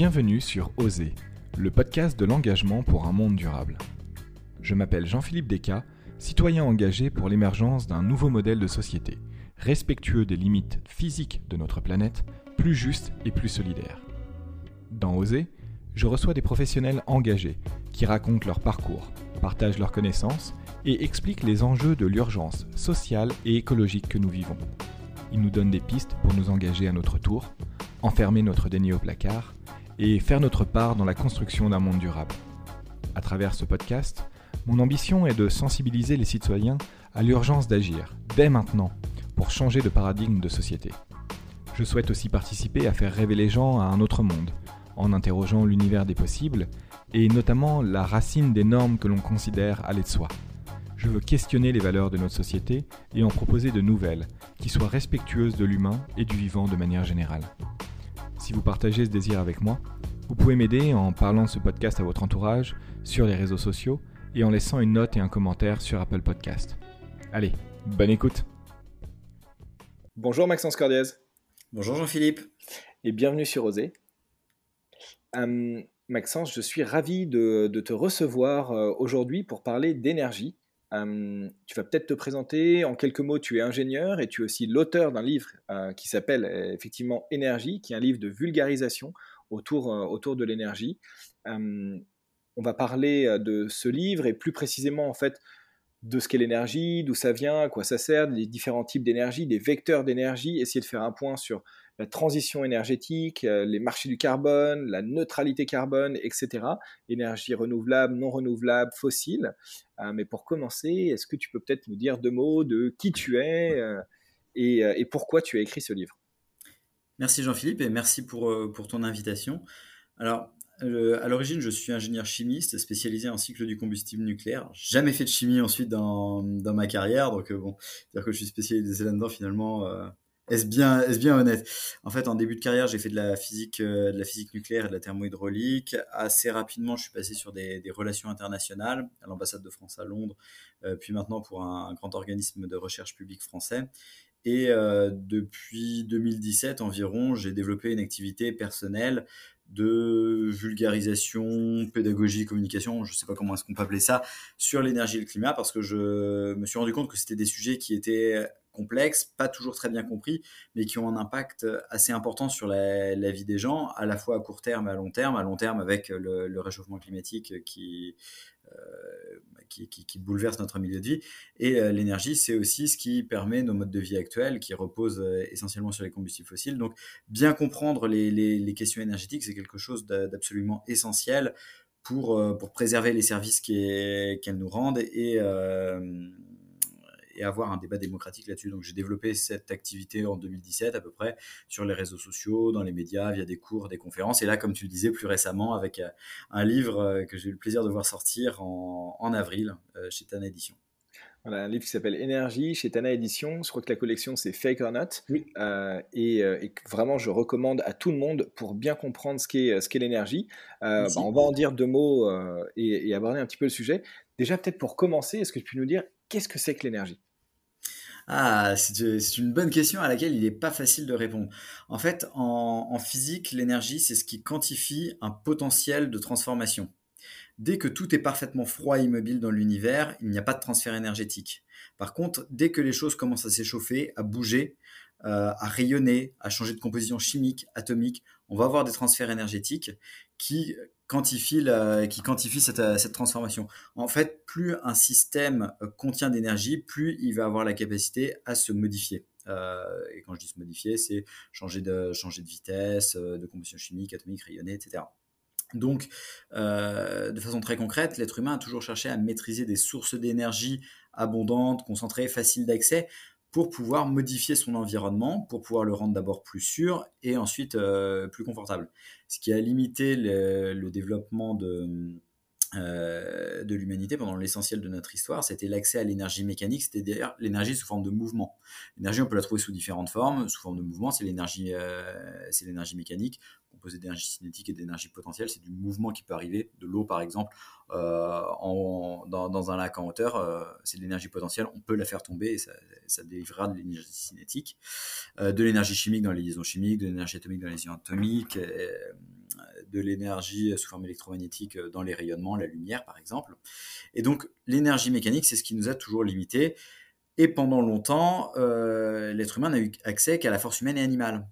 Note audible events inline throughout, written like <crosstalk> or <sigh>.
Bienvenue sur Oser, le podcast de l'engagement pour un monde durable. Je m'appelle Jean-Philippe Descas, citoyen engagé pour l'émergence d'un nouveau modèle de société, respectueux des limites physiques de notre planète, plus juste et plus solidaire. Dans Oser, je reçois des professionnels engagés qui racontent leur parcours, partagent leurs connaissances et expliquent les enjeux de l'urgence sociale et écologique que nous vivons. Ils nous donnent des pistes pour nous engager à notre tour, enfermer notre déni au placard et faire notre part dans la construction d'un monde durable. À travers ce podcast, mon ambition est de sensibiliser les citoyens à l'urgence d'agir, dès maintenant, pour changer de paradigme de société. Je souhaite aussi participer à faire rêver les gens à un autre monde, en interrogeant l'univers des possibles, et notamment la racine des normes que l'on considère aller de soi. Je veux questionner les valeurs de notre société et en proposer de nouvelles, qui soient respectueuses de l'humain et du vivant de manière générale. Si vous partagez ce désir avec moi, vous pouvez m'aider en parlant de ce podcast à votre entourage, sur les réseaux sociaux, et en laissant une note et un commentaire sur Apple Podcast. Allez, bonne écoute Bonjour Maxence Cordiez. Bonjour Jean-Philippe. Et bienvenue sur Osée. Hum, Maxence, je suis ravi de, te recevoir euh, aujourd'hui pour parler d'énergie. Hum, tu vas peut-être te présenter en quelques mots. Tu es ingénieur et tu es aussi l'auteur d'un livre euh, qui s'appelle euh, effectivement Énergie, qui est un livre de vulgarisation autour, autour de l'énergie. On va parler de ce livre et plus précisément en fait de ce qu'est l'énergie, d'où ça vient, à quoi ça sert, des différents types d'énergie, des vecteurs d'énergie, essayer de faire un point sur la transition énergétique, euh, les marchés du carbone, la neutralité carbone, etc. Énergie renouvelable, non renouvelable, fossile. Euh, mais pour commencer, est-ce que tu peux peut-être nous dire deux mots de qui tu es euh, et, pourquoi tu as écrit ce livre? Merci Jean-Philippe et merci pour, pour ton invitation. Alors, à l'origine, je suis ingénieur chimiste spécialisé en cycle du combustible nucléaire. Jamais fait de chimie ensuite dans, dans ma carrière, donc bon, dire que je suis spécialisé là-dedans finalement, est-ce bien, est bien honnête? En fait, en début de carrière, j'ai fait de la physique, euh, de la physique nucléaire et de la thermohydraulique. Assez rapidement, je suis passé sur des, relations internationales à l'ambassade de France à Londres, euh, puis maintenant pour un, grand organisme de recherche publique français. Et euh, depuis 2017 environ, j'ai développé une activité personnelle de vulgarisation, pédagogie, communication, je ne sais pas comment est-ce qu'on peut appeler ça, sur l'énergie et le climat, parce que je me suis rendu compte que c'était des sujets qui étaient complexes, pas toujours très bien compris, mais qui ont un impact assez important sur la, vie des gens, à la fois à court terme et à long terme. À long terme, avec le, réchauffement climatique qui, euh, qui, qui, bouleverse notre milieu de vie. Et euh, l'énergie, c'est aussi ce qui permet nos modes de vie actuels, qui reposent euh, essentiellement sur les combustibles fossiles. Donc, bien comprendre les, les, questions énergétiques, c'est quelque chose d'absolument essentiel pour, pour préserver les services qu'elles nous rendent et et avoir un débat démocratique là-dessus. Donc j'ai développé cette activité en 2017 à peu près sur les réseaux sociaux, dans les médias, via des cours, des conférences. Et là, comme tu le disais plus récemment, avec euh, un livre euh, que j'ai eu le plaisir de voir sortir en, en avril euh, chez Tana Édition. Voilà, un livre qui s'appelle Énergie chez Tana Édition. Je crois que la collection c'est Fake or Not. Oui. et, vraiment, je recommande à tout le monde pour bien comprendre ce qu'est qu'est l'énergie. Bah, on va en dire deux mots et, et, aborder un petit peu le sujet. Déjà, peut-être pour commencer, est-ce que tu peux nous dire qu'est-ce que c'est que l'énergie? Ah, c'est une bonne question à laquelle il n'est pas facile de répondre. En fait, en, physique, l'énergie, c'est ce qui quantifie un potentiel de transformation. Dès que tout est parfaitement froid et immobile dans l'univers, il n'y a pas de transfert énergétique. Par contre, dès que les choses commencent à s'échauffer, à bouger, euh, à rayonner, à changer de composition chimique, atomique, on va avoir des transferts énergétiques qui quantifie, qui quantifie euh, cette, transformation. En fait, plus un système euh, contient d'énergie, plus il va avoir la capacité à se modifier. Euh, et quand je dis se modifier, c'est changer de, changer de vitesse, de combustion chimique, atomique, rayonnée, etc. Donc, de façon très concrète, l'être humain a toujours cherché à maîtriser des sources d'énergie abondantes, concentrées, faciles d'accès, pour pouvoir modifier son environnement, pour pouvoir le rendre d'abord plus sûr et ensuite euh, plus confortable. Ce qui a limité le, développement de, euh, de l'humanité pendant l'essentiel de notre histoire, c'était l'accès à l'énergie mécanique, d'ailleurs l'énergie sous forme de mouvement. L'énergie, on peut la trouver sous différentes formes. Sous forme de mouvement, c'est l'énergie, euh, c'est l'énergie mécanique composé d'énergie cinétique et d'énergie potentielle. C'est du mouvement qui peut arriver, de l'eau par exemple, euh, en, dans, un lac en hauteur. Euh, c'est de l'énergie potentielle, on peut la faire tomber et ça, ça délivrera de l'énergie cinétique. Euh, de l'énergie chimique dans les liaisons chimiques, de l'énergie atomique dans les liaisons atomiques, de l'énergie sous forme électromagnétique dans les rayonnements, la lumière par exemple. Et donc l'énergie mécanique, c'est ce qui nous a toujours limité. Et pendant longtemps, l'être humain n'a eu accès qu'à la force humaine et animale.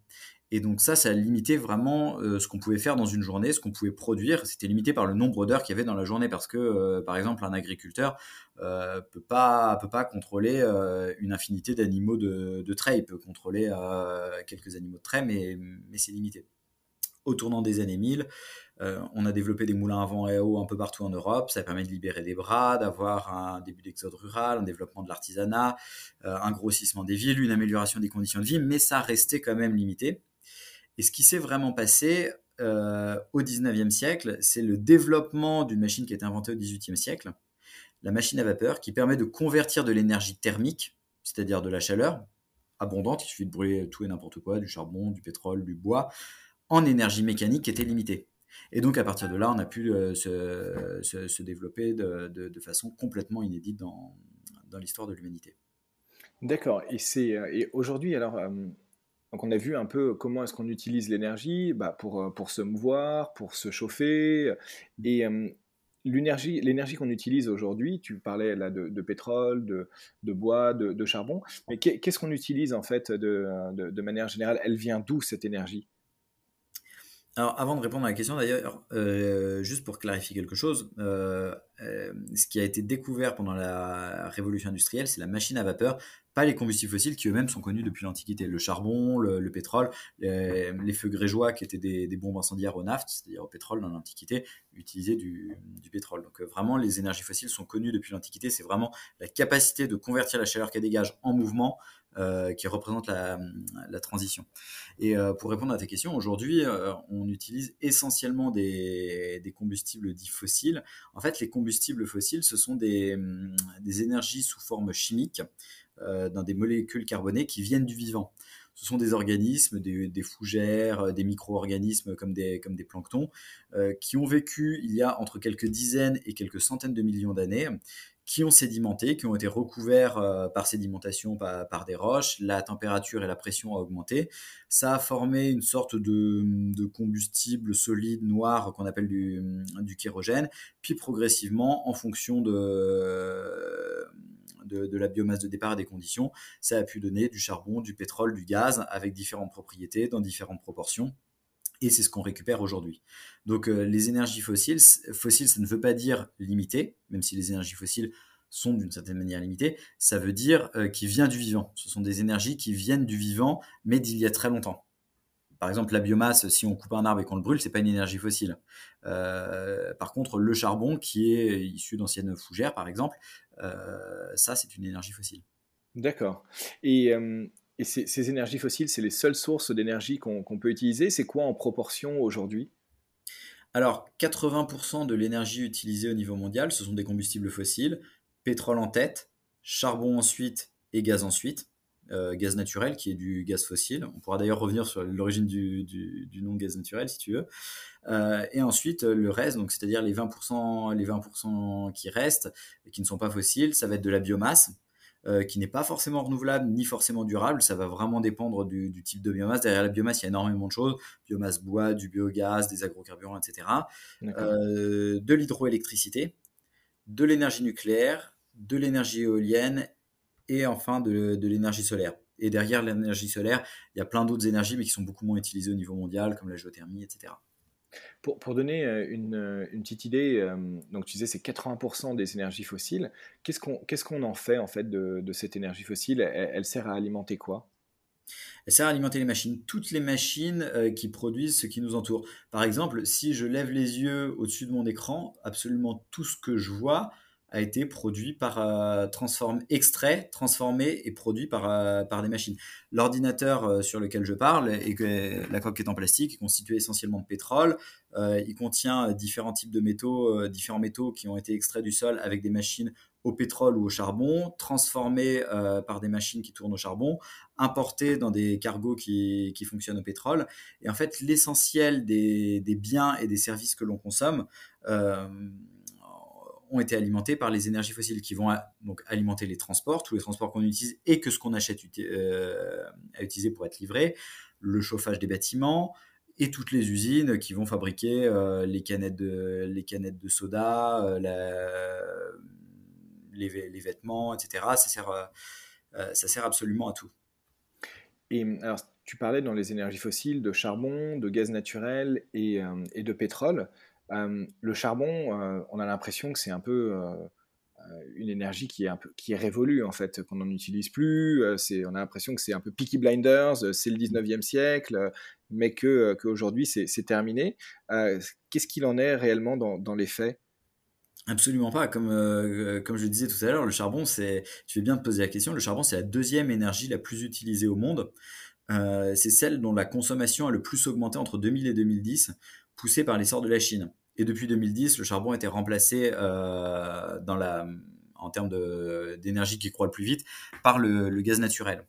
Et donc ça, ça a limité vraiment euh, ce qu'on pouvait faire dans une journée, ce qu'on pouvait produire. C'était limité par le nombre d'heures qu'il y avait dans la journée parce que, euh, par exemple, un agriculteur euh, peut pas peut pas contrôler euh, une infinité d'animaux de, de, trait. Il peut contrôler quelques animaux de trait, mais, mais c'est limité. Au tournant des années 1000, on a développé des moulins à vent et à eau un peu partout en Europe. Ça permet de libérer des bras, d'avoir un début d'exode rural, un développement de l'artisanat, un grossissement des villes, une amélioration des conditions de vie, mais ça restait quand même limité. Et ce qui s'est vraiment passé euh, au 19e siècle, c'est le développement d'une machine qui a été inventée au 18e siècle, la machine à vapeur, qui permet de convertir de l'énergie thermique, c'est-à-dire de la chaleur abondante, il suffit de brûler tout et n'importe quoi, du charbon, du pétrole, du bois, en énergie mécanique qui était limitée. Et donc à partir de là, on a pu euh, se, développer de, façon complètement inédite dans, l'histoire de l'humanité. D'accord. Et, euh, et aujourd'hui, alors, donc on a vu un peu comment est-ce qu'on utilise l'énergie bah, pour, euh, pour se mouvoir, pour se chauffer. Et l'énergie, l'énergie qu'on utilise aujourd'hui, tu parlais là de, pétrole, de, de bois, de, charbon, mais qu'est-ce qu'on utilise en fait de, de manière générale? Elle vient d'où cette énergie? Alors, avant de répondre à la question, d'ailleurs, euh, juste pour clarifier quelque chose, euh, ce qui a été découvert pendant la révolution industrielle, c'est la machine à vapeur pas les combustibles fossiles qui eux-mêmes sont connus depuis l'Antiquité. Le charbon, le, pétrole, les, feux grégeois qui étaient des, bombes incendiaires au naft, c'est-à-dire au pétrole dans l'Antiquité, utilisaient du, pétrole. Donc euh, vraiment, les énergies fossiles sont connues depuis l'Antiquité. C'est vraiment la capacité de convertir la chaleur qu'elle dégage en mouvement euh, qui représente la, transition. Et euh, pour répondre à ta question, aujourd'hui, on utilise essentiellement des, combustibles dits fossiles. En fait, les combustibles fossiles, ce sont des, des énergies sous forme chimique euh, dans des molécules carbonées qui viennent du vivant. Ce sont des organismes, des, fougères, euh, des micro-organismes comme des, comme des planctons, euh, qui ont vécu il y a entre quelques dizaines et quelques centaines de millions d'années, qui ont sédimenté, qui ont été recouverts par sédimentation par, des roches, la température et la pression a augmenté, ça a formé une sorte de, combustible solide noir qu'on appelle du, kérogène, puis progressivement, en fonction de de, la biomasse de départ et des conditions, ça a pu donner du charbon, du pétrole, du gaz, avec différentes propriétés, dans différentes proportions. Et c'est ce qu'on récupère aujourd'hui. Donc euh, les énergies fossiles, fossiles, ça ne veut pas dire limité, même si les énergies fossiles sont d'une certaine manière limitées, ça veut dire euh, qui vient du vivant. Ce sont des énergies qui viennent du vivant, mais d'il y a très longtemps par exemple, la biomasse, si on coupe un arbre et qu'on le brûle, c'est pas une énergie fossile. Euh, par contre, le charbon, qui est issu d'anciennes fougères, par exemple, euh, ça, c'est une énergie fossile. D'accord. Et, euh, ces, énergies fossiles, c'est les seules sources d'énergie qu'on peut utiliser. C'est quoi en proportion aujourd'hui? Alors, 80% de l'énergie utilisée au niveau mondial, ce sont des combustibles fossiles, pétrole en tête, charbon ensuite et gaz ensuite. Euh, gaz naturel, qui est du gaz fossile. On pourra d'ailleurs revenir sur l'origine du, nom gaz naturel, si tu veux. Euh, et ensuite, le reste, donc c'est-à-dire les 20%, les 20 qui restent, et qui ne sont pas fossiles, ça va être de la biomasse, euh, qui n'est pas forcément renouvelable ni forcément durable. Ça va vraiment dépendre du, du, type de biomasse. Derrière la biomasse, il y a énormément de choses biomasse bois, du biogaz, des agrocarburants, etc. de l'hydroélectricité, de l'énergie nucléaire, de l'énergie éolienne et enfin de, l'énergie solaire. Et derrière l'énergie solaire, il y a plein d'autres énergies, mais qui sont beaucoup moins utilisées au niveau mondial, comme la géothermie, etc. Pour, donner une, petite idée, donc tu disais c'est 80% des énergies fossiles. Qu'est-ce qu'on en fait en fait de cette énergie fossile? Elle, sert à alimenter quoi? Elle sert à alimenter les machines, toutes les machines qui produisent ce qui nous entoure. Par exemple, si je lève les yeux au-dessus de mon écran, absolument tout ce que je vois a été produit par euh, extrait, transformé et produit par, euh, par des machines. L'ordinateur euh, sur lequel je parle et la coque est en plastique, est constitué essentiellement de pétrole. il contient différents types de métaux, différents métaux qui ont été extraits du sol avec des machines au pétrole ou au charbon, transformés par des machines qui tournent au charbon, importés dans des cargos qui, qui fonctionnent au pétrole. Et en fait, l'essentiel des, des, biens et des services que l'on consomme ont été alimentés par les énergies fossiles qui vont donc alimenter les transports, tous les transports qu'on utilise et que ce qu'on achète euh, à utiliser pour être livré, le chauffage des bâtiments et toutes les usines qui vont fabriquer euh, les, canettes de, les canettes de soda, euh, les, les, vêtements, etc. Ça sert, ça sert absolument à tout. Et alors, tu parlais dans les énergies fossiles de charbon, de gaz naturel et, et de pétrole le charbon, on a l'impression que c'est un peu une énergie qui est révolue en fait, qu'on n'en utilise plus. on a l'impression que c'est un peu Peaky Blinders, c'est le 19e siècle, mais que qu'aujourd'hui c'est, terminé. qu'est-ce qu'il en est réellement dans, les faits? Absolument pas. Comme, comme je le disais tout à l'heure, le charbon, c'est, tu fais bien de poser la question, le charbon, c'est la deuxième énergie la plus utilisée au monde. c'est celle dont la consommation a le plus augmenté entre 2000 et 2010 poussé par l'essor de la Chine. Et depuis 2010, le charbon a été remplacé euh, dans la, en termes d'énergie qui croît le plus vite par le, gaz naturel.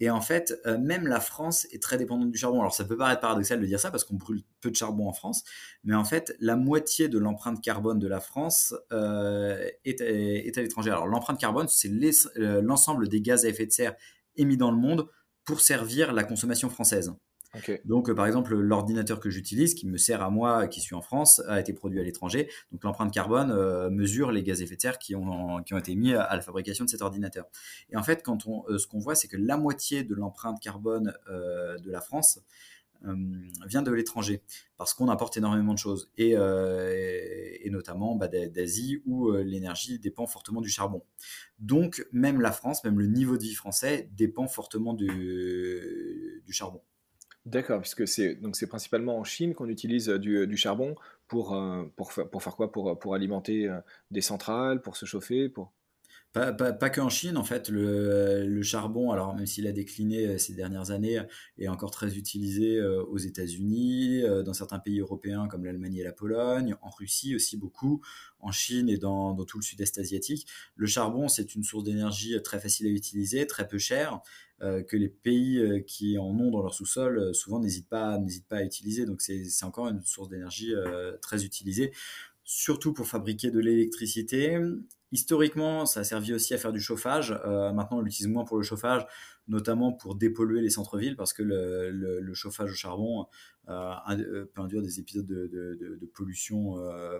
Et en fait, euh, même la France est très dépendante du charbon. Alors ça peut paraître paradoxal de dire ça parce qu'on brûle peu de charbon en France, mais en fait, la moitié de l'empreinte carbone de la France euh, est, est, à l'étranger. Alors l'empreinte carbone, c'est l'ensemble des gaz à effet de serre émis dans le monde pour servir la consommation française. Donc, euh, par exemple, l'ordinateur que j'utilise, qui me sert à moi, qui suis en France, a été produit à l'étranger. Donc, l'empreinte carbone euh, mesure les gaz à effet de serre qui ont, qui ont été mis à, la fabrication de cet ordinateur. Et en fait, quand on, euh, ce qu'on voit, c'est que la moitié de l'empreinte carbone de la France vient de l'étranger, parce qu'on importe énormément de choses, et, notamment bah, d'Asie, où l'énergie dépend fortement du charbon. Donc, même la France, même le niveau de vie français dépend fortement du charbon. D'accord, puisque c'est donc c'est principalement en Chine qu'on utilise euh, du, du charbon pour, euh, pour, pour faire quoi? Pour, pour alimenter euh, des centrales, pour se chauffer, pour... Pas, pas, pas qu'en Chine, en fait, le, le charbon, alors même s'il a décliné ces dernières années, est encore très utilisé aux États-Unis, dans certains pays européens comme l'Allemagne et la Pologne, en Russie aussi beaucoup, en Chine et dans, dans tout le sud-est asiatique. Le charbon, c'est une source d'énergie très facile à utiliser, très peu chère, euh, que les pays euh, qui en ont dans leur sous-sol euh, souvent n'hésitent pas, pas à utiliser. Donc c'est encore une source d'énergie très utilisée, surtout pour fabriquer de l'électricité. Historiquement, ça a servi aussi à faire du chauffage. maintenant, on l'utilise moins pour le chauffage, notamment pour dépolluer les centres-villes, parce que le, chauffage au charbon peut induire des épisodes de, pollution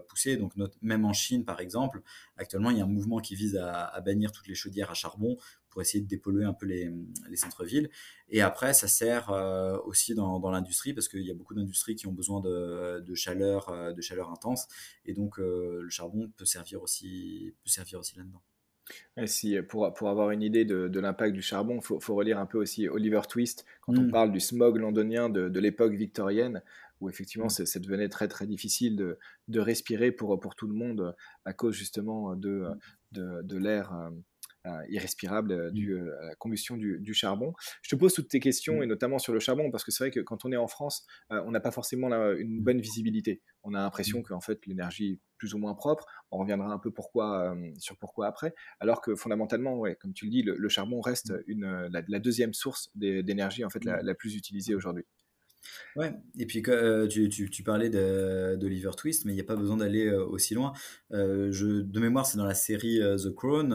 poussée. Donc, même en Chine, par exemple, actuellement, il y a un mouvement qui vise à, bannir toutes les chaudières à charbon pour essayer de dépolluer un peu les, centres-villes. Et après, ça sert euh, aussi dans, l'industrie parce qu'il y a beaucoup d'industries qui ont besoin de, chaleur, euh, de chaleur intense. Et donc, euh, le charbon peut servir aussi, peut servir aussi là-dedans. si, pour, pour avoir une idée de, l'impact du charbon, il faut, relire un peu aussi Oliver Twist quand on mm. parle du smog londonien de, l'époque victorienne, où effectivement mm. ça devenait très très difficile de, de, respirer pour, pour tout le monde à cause justement de, de, l'air irrespirable euh, mmh. du, euh, la combustion du, charbon. Je te pose toutes tes questions, mmh. et notamment sur le charbon, parce que c'est vrai que quand on est en France, on n'a pas forcément une bonne visibilité. On a l'impression mmh. qu'en fait l'énergie est plus ou moins propre. On reviendra un peu pourquoi, sur pourquoi après. Alors que fondamentalement, ouais, comme tu le dis, le, charbon reste une, la, deuxième source d'énergie en fait la plus utilisée aujourd'hui. Ouais, et puis euh, tu, tu, tu, parlais d'Oliver Twist, mais il n'y a pas besoin d'aller euh, aussi loin. Euh, je, de mémoire, c'est dans la série The Crown.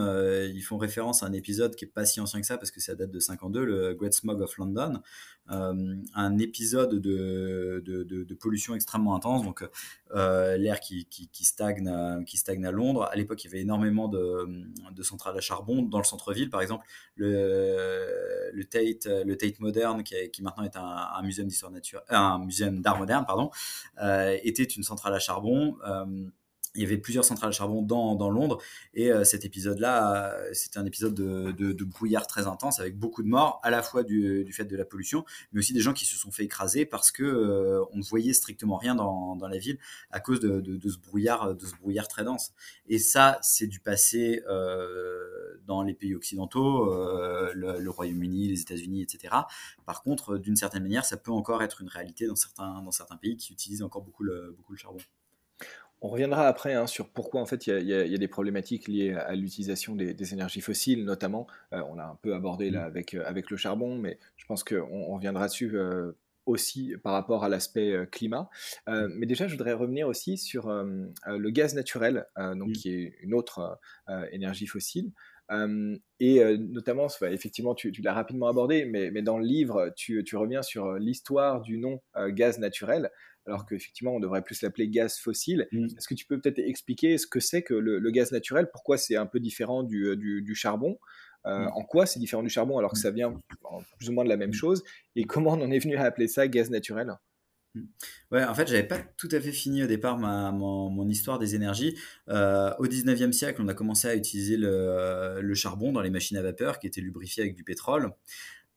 ils font référence à un épisode qui est pas si ancien que ça, parce que ça date de 52, le Great Smog of London. un épisode de, de, de, pollution extrêmement intense, donc l'air qui, qui, stagne, à, qui stagne à Londres. À l'époque, il y avait énormément de, centrales à charbon dans le centre-ville, par exemple. Le, le, Tate, le Tate Modern, qui, qui maintenant est un, un musée d'histoire un musée d'art moderne, pardon, euh, était une centrale à charbon. Euh, il y avait plusieurs centrales charbon dans, dans Londres. Et euh, cet épisode-là, euh, c'était un épisode de, de, brouillard très intense avec beaucoup de morts, à la fois du, du, fait de la pollution, mais aussi des gens qui se sont fait écraser parce que euh, on ne voyait strictement rien dans, dans la ville à cause de, de, ce brouillard, de ce brouillard très dense. Et ça, c'est du passé dans les pays occidentaux, le, Royaume-Uni, les États-Unis, etc. Par contre, d'une certaine manière, ça peut encore être une réalité dans certains, dans certains pays qui utilisent encore beaucoup beaucoup le charbon. On reviendra après hein, sur pourquoi en fait il y, a des problématiques liées à l'utilisation des, énergies fossiles, notamment. Euh, on a un peu abordé là mmh. avec, euh, avec le charbon, mais je pense qu'on on reviendra dessus euh, aussi par rapport à l'aspect climat. mais déjà, je voudrais revenir aussi sur le gaz naturel, donc mmh. qui est une autre énergie fossile. et notamment, effectivement, tu, l'as rapidement abordé, mais, mais, dans le livre, tu, tu reviens sur l'histoire du nom gaz naturel alors qu'effectivement, on devrait plus l'appeler gaz fossile. Mm. Est-ce que tu peux peut-être expliquer ce que c'est que le, gaz naturel? Pourquoi c'est un peu différent du, euh, charbon? Euh, mm. En quoi c'est différent du charbon alors que ça vient plus ou moins de la même mm. chose? Et comment on en est venu à appeler ça gaz naturel? Ouais, en fait, j'avais pas tout à fait fini au départ ma, mon, histoire des énergies. Euh, au 19e siècle, on a commencé à utiliser le, le, charbon dans les machines à vapeur qui étaient lubrifiées avec du pétrole.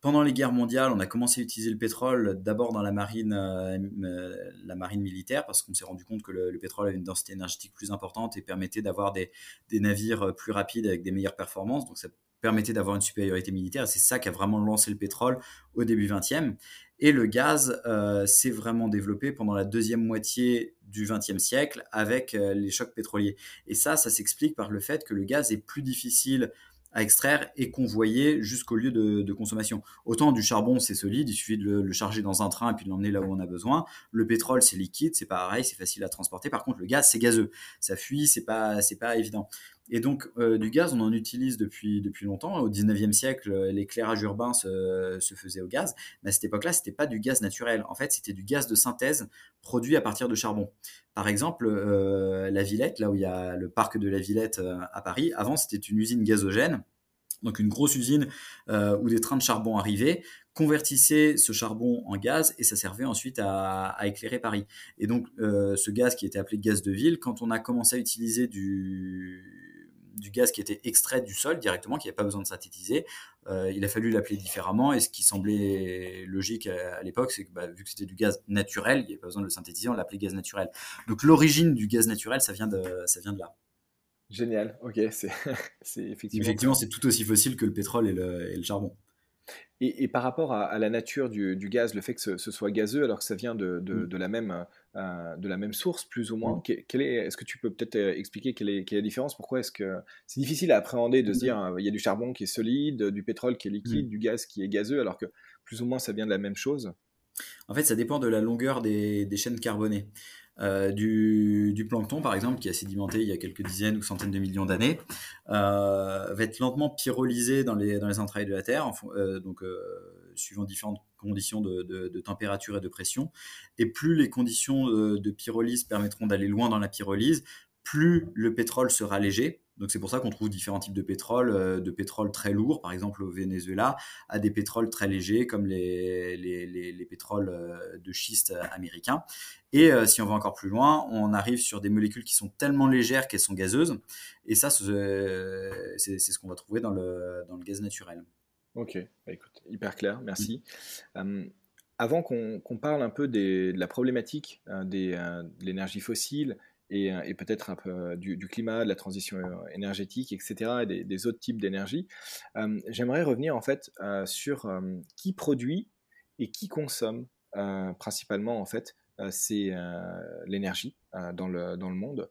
Pendant les guerres mondiales, on a commencé à utiliser le pétrole d'abord dans la marine, euh, euh, la marine militaire, parce qu'on s'est rendu compte que le, pétrole avait une densité énergétique plus importante et permettait d'avoir des, navires euh, plus rapides avec des meilleures performances. Donc ça permettait d'avoir une supériorité militaire. C'est ça qui a vraiment lancé le pétrole au début 20e. Et le gaz s'est vraiment développé pendant la deuxième moitié du 20e siècle avec les chocs pétroliers. Et ça, ça s'explique par le fait que le gaz est plus difficile à extraire et convoyer jusqu'au lieu de, consommation. Autant du charbon, c'est solide, il suffit de le, charger dans un train et puis de l'emmener là où on a besoin. Le pétrole, c'est liquide, c'est pareil, c'est facile à transporter. Par contre, le gaz, c'est gazeux, ça fuit, c'est pas, c'est pas évident. Et donc, euh, du gaz, on en utilise depuis, depuis longtemps. Au 19e siècle, l'éclairage urbain se, se, faisait au gaz. Mais à cette époque-là, c'était pas du gaz naturel. En fait, c'était du gaz de synthèse produit à partir de charbon. Par exemple, euh, la Villette, là où il y a le parc de la Villette euh, à Paris, avant, c'était une usine gazogène. Donc, une grosse usine où des trains de charbon arrivaient convertissaient ce charbon en gaz et ça servait ensuite à éclairer Paris. Et donc, ce gaz qui était appelé gaz de ville, quand on a commencé à utiliser du, du gaz qui était extrait du sol directement, qui n'avait pas besoin de synthétiser. Euh, il a fallu l'appeler différemment et ce qui semblait logique à, l'époque, c'est que bah, vu que c'était du gaz naturel, il n'y avait pas besoin de le synthétiser, on l'appelait gaz naturel. Donc l'origine du gaz naturel, ça vient de, ça vient de là. Génial, ok, c'est <laughs> effectivement. Effectivement, c'est tout aussi fossile que le pétrole et le charbon. Et, par rapport à, la nature du, gaz, le fait que ce, soit gazeux alors que ça vient de, de, mm. la, même, euh, de la même source, plus ou moins, mm. est, est-ce que tu peux peut-être euh, expliquer quelle est, quelle est, la différence? Pourquoi est-ce que c'est difficile à appréhender de se mm. dire euh, il y a du charbon qui est solide, du pétrole qui est liquide, du gaz qui est gazeux, alors que plus ou moins ça vient de la même chose? En fait, ça dépend de la longueur des, chaînes carbonées. Euh, du, plancton, par exemple, qui a sédimenté il y a quelques dizaines ou centaines de millions d'années, euh, va être lentement pyrolysé dans les, dans les entrailles de la Terre, euh, suivant différentes conditions de, température et de pression. Et plus les conditions de pyrolyse permettront d'aller loin dans la pyrolyse, plus le pétrole sera léger, donc c'est pour ça qu'on trouve différents types de pétrole, euh, de pétrole très lourd, par exemple au Venezuela, à des pétroles très légers comme les, les, pétroles euh, de schiste américains. Et euh, si on va encore plus loin, on arrive sur des molécules qui sont tellement légères qu'elles sont gazeuses. Et ça, c'est ce qu'on va trouver dans le, dans le gaz naturel. Ok, bah, écoute, hyper clair, merci. Hum, avant qu'on parle un peu de la problématique des, de l'énergie fossile euh, et, peut-être un peu euh, du, climat, de la transition euh, énergétique, etc., et des, autres types d'énergie. J'aimerais revenir en fait sur qui produit et qui consomme principalement en fait c'est euh, l'énergie euh, dans, le, dans le monde,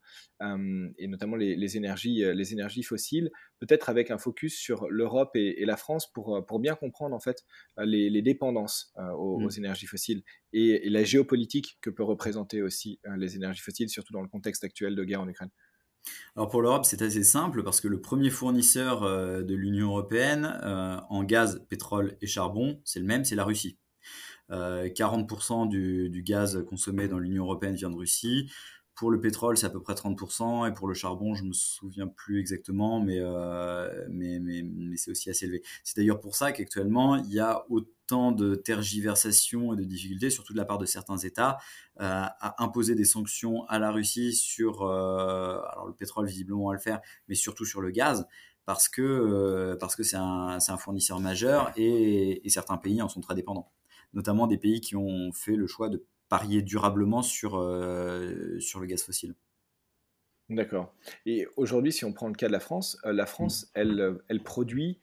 et notamment les, énergies, les énergies fossiles, peut-être avec un focus sur l'Europe et, la France pour, pour bien comprendre en fait les, dépendances aux, mmh. énergies fossiles et, la géopolitique que peut représenter aussi les énergies fossiles, surtout dans le contexte actuel de guerre en Ukraine. Alors pour l'Europe, c'est assez simple parce que le premier fournisseur de l'Union européenne en gaz, pétrole et charbon, c'est le même, c'est la Russie. 40% euh, du, gaz consommé dans l'Union européenne vient de Russie. Pour le pétrole, c'est à peu près 30%, et pour le charbon, je me souviens plus exactement, mais, mais, c'est aussi assez élevé. C'est d'ailleurs pour ça qu'actuellement, il y a autant de tergiversations et de difficultés, surtout de la part de certains États, à imposer des sanctions à la Russie sur, le pétrole visiblement à le faire, mais surtout sur le gaz, parce que euh, c'est un, fournisseur majeur et, certains pays en sont très dépendants, notamment des pays qui ont fait le choix de parier durablement sur, euh, sur le gaz fossile. D'accord. Et aujourd'hui, si on prend le cas de la France, euh, la France, mm. elle, elle produit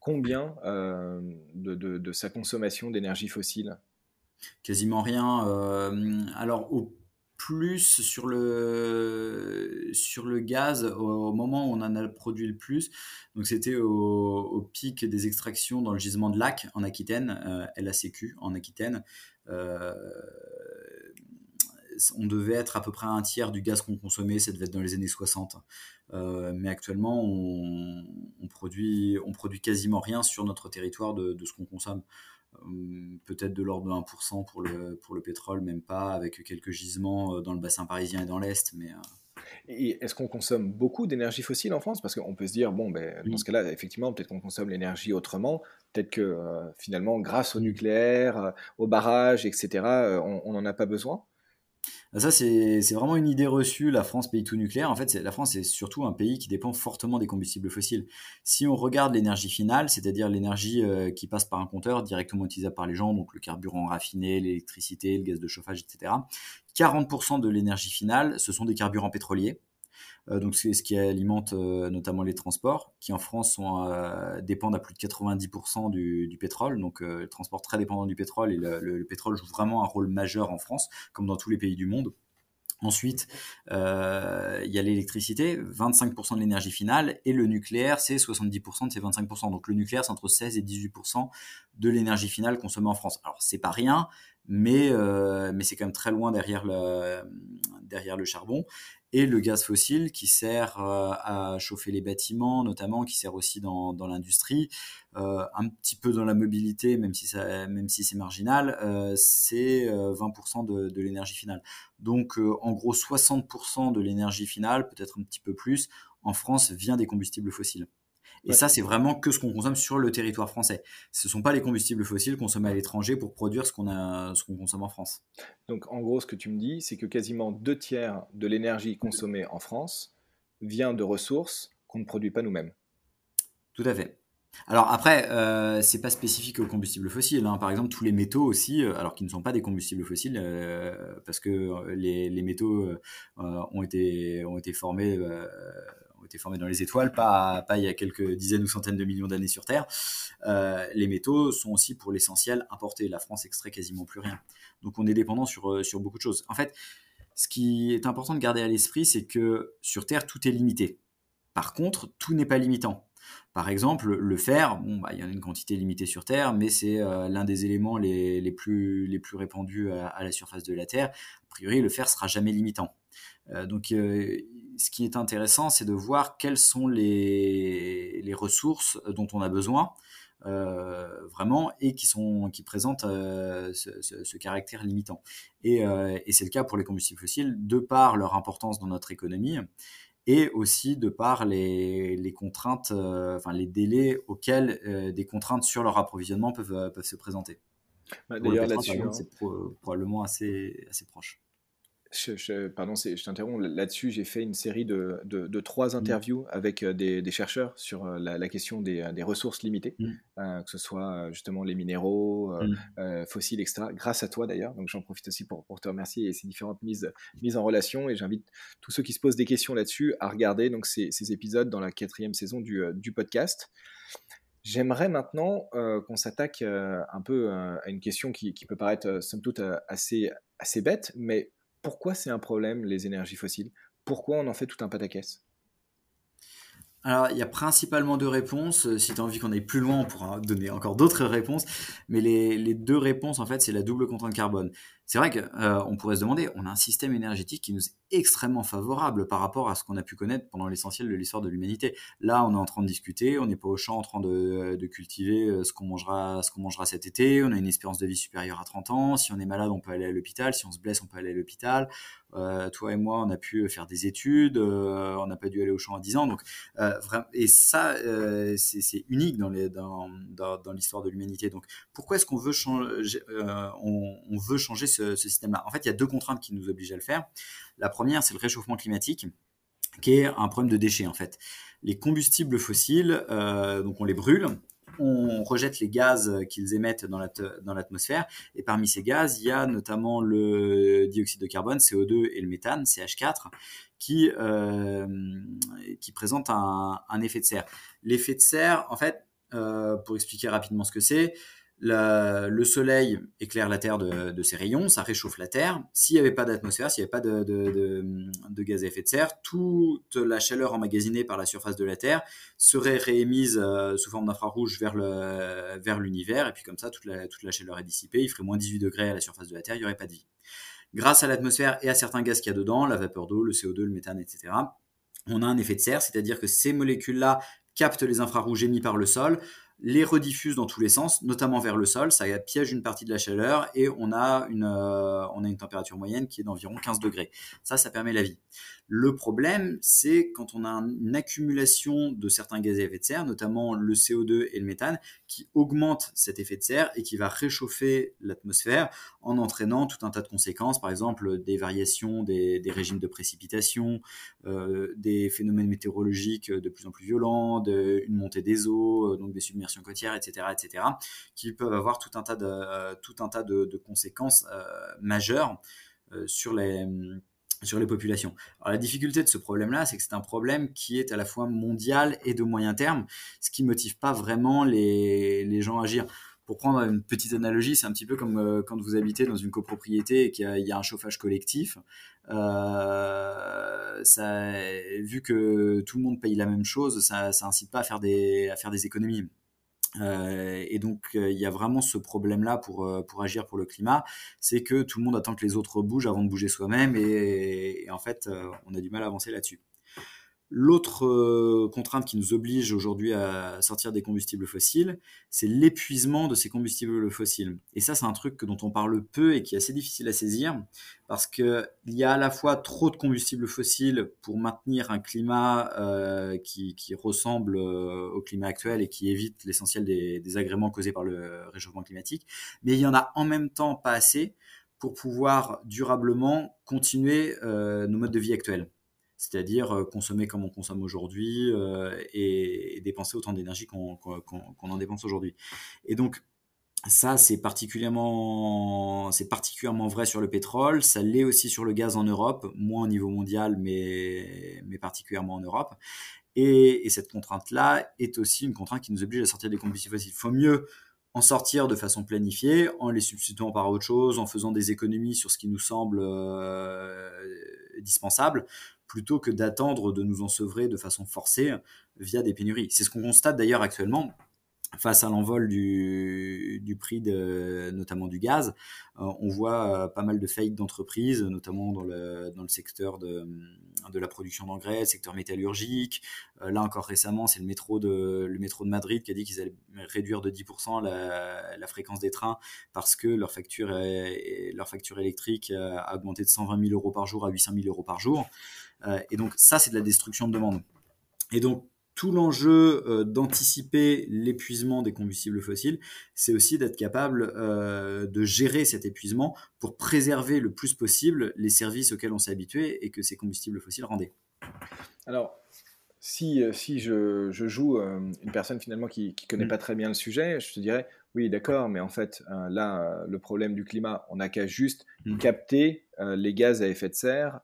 combien de, de, de, sa consommation d'énergie fossile? Quasiment rien. alors, au plus sur le, sur le gaz au, moment où on en a produit le plus. Donc c'était au, pic des extractions dans le gisement de Lac en Aquitaine, euh, LACQ en Aquitaine. Euh, on devait être à peu près un tiers du gaz qu'on consommait, ça devait être dans les années 60. Euh, mais actuellement, on, produit, on produit quasiment rien sur notre territoire de, de ce qu'on consomme. Euh, peut-être de l'ordre de 1% pour le, pour le pétrole, même pas, avec quelques gisements euh, dans le bassin parisien et dans l'Est. Mais, euh, et est-ce qu'on consomme beaucoup d'énergie fossile en France? Parce qu'on peut se dire, bon, ben, dans ce cas-là, effectivement, peut-être qu'on consomme l'énergie autrement. Peut-être que finalement, grâce au nucléaire, au barrage, etc., on n'en a pas besoin? Bah, ça, c'est vraiment une idée reçue, la France, pays tout nucléaire. En fait, la France est surtout un pays qui dépend fortement des combustibles fossiles. Si on regarde l'énergie finale, c'est-à-dire l'énergie euh, qui passe par un compteur directement utilisable par les gens, donc le carburant raffiné, l'électricité, le gaz de chauffage, etc., 40% de l'énergie finale, ce sont des carburants pétroliers. Euh, donc c'est ce qui alimente euh, notamment les transports, qui en France sont, euh, dépendent à plus de 90% du, pétrole. Donc le transport très dépendant du pétrole et le, pétrole joue vraiment un rôle majeur en France, comme dans tous les pays du monde. Ensuite, il y a l'électricité, 25% de l'énergie finale, et le nucléaire, c'est 70% de ces 25%. Donc le nucléaire, c'est entre 16 et 18% de l'énergie finale consommée en France. Alors c'est pas rien, mais, mais c'est quand même très loin derrière le, derrière le charbon et le gaz fossile qui sert euh, à chauffer les bâtiments notamment, qui sert aussi dans, l'industrie, euh, un petit peu dans la mobilité, même si, c'est marginal, euh, c'est 20% de, de l'énergie finale. Donc en gros 60% de l'énergie finale, peut-être un petit peu plus, en France vient des combustibles fossiles. Et ça, c'est vraiment que ce qu'on consomme sur le territoire français. Ce ne sont pas les combustibles fossiles consommés à l'étranger pour produire ce qu'on qu'on consomme en France. Donc, en gros, ce que tu me dis, c'est que quasiment deux tiers de l'énergie consommée en France vient de ressources qu'on ne produit pas nous-mêmes. Tout à fait. Alors après, euh, c'est pas spécifique aux combustibles fossiles. Hein. Par exemple, tous les métaux aussi, euh, alors qu'ils ne sont pas des combustibles fossiles, euh, parce que les, les métaux ont été ont été formés été formés dans les étoiles, pas, pas il y a quelques dizaines ou centaines de millions d'années sur Terre. Euh, les métaux sont aussi pour l'essentiel importés. La France extrait quasiment plus rien. Donc on est dépendant sur, euh, sur beaucoup de choses. En fait, ce qui est important de garder à l'esprit, c'est que sur Terre, tout est limité. Par contre, tout n'est pas limitant. Par exemple, le fer, bon, bah, il y en a une quantité limitée sur Terre, mais c'est euh, l'un des éléments les, les, plus, les plus répandus à, la surface de la Terre. A priori, le fer sera jamais limitant. Donc, euh, ce qui est intéressant, c'est de voir quelles sont les, les ressources dont on a besoin. Euh, vraiment et qui sont qui présentent ce, ce, ce, caractère limitant. Et, et c'est le cas pour les combustibles fossiles de par leur importance dans notre économie et aussi de par les, les contraintes, enfin les délais auxquels des contraintes sur leur approvisionnement peuvent, peuvent se présenter. Bah, D'ailleurs là-dessus, hein. c'est probablement assez assez proche. Je, pardon, je t'interromps. Là-dessus, j'ai fait une série de, de, trois mmh. interviews avec euh, des, des chercheurs sur euh, la, question des, euh, des, ressources limitées, mmh. que ce soit justement les minéraux, mmh. fossiles, etc. Grâce à toi d'ailleurs. Donc j'en profite aussi pour, pour, te remercier et ces différentes mises, mises en relation. Et j'invite tous ceux qui se posent des questions là-dessus à regarder donc, ces, ces, épisodes dans la quatrième saison du, du podcast. J'aimerais maintenant qu'on s'attaque un peu à une question qui, qui peut paraître somme toute assez, assez bête, mais pourquoi c'est un problème, les énergies fossiles? Pourquoi on en fait tout un pataquès alors, il y a principalement deux réponses. Si tu as envie qu'on aille plus loin, on pourra donner encore d'autres réponses. Mais les, deux réponses, en fait, c'est la double contrainte carbone. C'est vrai qu'on pourrait se demander, on a un système énergétique qui nous est extrêmement favorable par rapport à ce qu'on a pu connaître pendant l'essentiel de l'histoire de l'humanité. Là, on est en train de discuter, on n'est pas au champ en train de, cultiver ce qu'on mangera, ce qu'on mangera cet été, on a une espérance de vie supérieure à 30 ans, si on est malade, on peut aller à l'hôpital, si on se blesse, on peut aller à l'hôpital. Euh, toi et moi, on a pu faire des études, euh, on n'a pas dû aller au champ à 10 ans. Donc, euh, et ça, c'est unique dans l'histoire de l'humanité. Donc, pourquoi est-ce qu'on veut changer, on, veut changer système-là En fait, il y a deux contraintes qui nous obligent à le faire. La première, c'est le réchauffement climatique qui est un problème de déchets en fait. Les combustibles fossiles, donc on les brûle, on rejette les gaz qu'ils émettent dans l'atmosphère. et parmi ces gaz, il y a notamment le dioxyde de carbone, CO2, et le méthane, CH4, qui, euh, qui présentent un, effet de serre. L'effet de serre, en fait, euh, pour expliquer rapidement ce que c'est, le soleil éclaire la Terre de, ses rayons, ça réchauffe la Terre. S'il n'y avait pas d'atmosphère, s'il n'y avait pas de, gaz à effet de serre, toute la chaleur emmagasinée par la surface de la Terre serait réémise euh, sous forme d'infrarouge vers, l'univers, et puis comme ça, toute la, toute la chaleur est dissipée, il ferait moins 18 degrés à la surface de la Terre, il n'y aurait pas de vie. Grâce à l'atmosphère et à certains gaz qu'il y a dedans, la vapeur d'eau, le CO2, le méthane, etc., on a un effet de serre, c'est-à-dire que ces molécules-là captent les infrarouges émis par le sol, les rediffuse dans tous les sens, notamment vers le sol. Ça piège une partie de la chaleur et on a une, euh, on a une température moyenne qui est d'environ 15 degrés. Ça, ça permet la vie. Le problème, c'est quand on a une accumulation de certains gaz à effet de serre, notamment le CO2 et le méthane, qui augmentent cet effet de serre et qui va réchauffer l'atmosphère en entraînant tout un tas de conséquences, par exemple des variations des, régimes de précipitation, euh, des phénomènes météorologiques de plus en plus violents, une montée des eaux, euh, donc des submersions côtières, etc., etc., qui peuvent avoir tout un tas de, de, conséquences euh, majeures sur les sur les populations. La difficulté de ce problème-là, c'est que c'est un problème qui est à la fois mondial et de moyen terme, ce qui motive pas vraiment les, les gens à agir. Pour prendre une petite analogie, c'est un petit peu comme euh, quand vous habitez dans une copropriété et qu'il y, a un chauffage collectif. Euh, ça, vu que tout le monde paye la même chose, ça, ça incite pas à faire des, à faire des économies. Euh, et donc, euh, il y a vraiment ce problème-là euh, pour agir pour le climat, c'est que tout le monde attend que les autres bougent avant de bouger soi-même, et, en fait, on a du mal à avancer là-dessus. L'autre euh, contrainte qui nous oblige aujourd'hui à sortir des combustibles fossiles, c'est l'épuisement de ces combustibles fossiles. Et ça, c'est un truc dont on parle peu et qui est assez difficile à saisir, parce qu'il y a à la fois trop de combustibles fossiles pour maintenir un climat euh, qui, ressemble euh, au climat actuel et qui évite l'essentiel des, des agréments causés par le réchauffement climatique, mais il y en a en même temps pas assez pour pouvoir durablement continuer nos modes de vie actuels c'est-à-dire euh, consommer comme on consomme aujourd'hui euh, et, dépenser autant d'énergie qu'on en dépense aujourd'hui. Et donc, ça, c'est particulièrement, particulièrement vrai sur le pétrole. Ça l'est aussi sur le gaz en Europe, moins au niveau mondial, mais, mais particulièrement en Europe. Et, et cette contrainte-là est aussi une contrainte qui nous oblige à sortir des combustibles fossiles. Il faut mieux en sortir de façon planifiée, en les substituant par autre chose, en faisant des économies sur ce qui nous semble euh, dispensable, plutôt que d'attendre de nous ensevrer de façon forcée via des pénuries. C'est ce qu'on constate d'ailleurs actuellement face à l'envol du, prix de, notamment du gaz, euh, on voit euh, pas mal de faillites d'entreprises, notamment dans le, dans le secteur de, de la production d'engrais, secteur métallurgique. Euh, là encore récemment, c'est le métro de le métro de Madrid qui a dit qu'ils allaient réduire de 10% la, la, fréquence des trains parce que leur facture leur facture électrique a augmenté de 120 000 euros par jour à 800 000 euros par jour. Et donc ça, c'est de la destruction de demande. Et donc tout l'enjeu euh, d'anticiper l'épuisement des combustibles fossiles, c'est aussi d'être capable euh, de gérer cet épuisement pour préserver le plus possible les services auxquels on s'est habitué et que ces combustibles fossiles rendaient. Alors, si, euh, si je, joue une personne finalement qui ne connaît mm. pas très bien le sujet, je te dirais, oui, d'accord, mais en fait, là, le problème du climat, on n'a qu'à juste mm. capter les gaz à effet de serre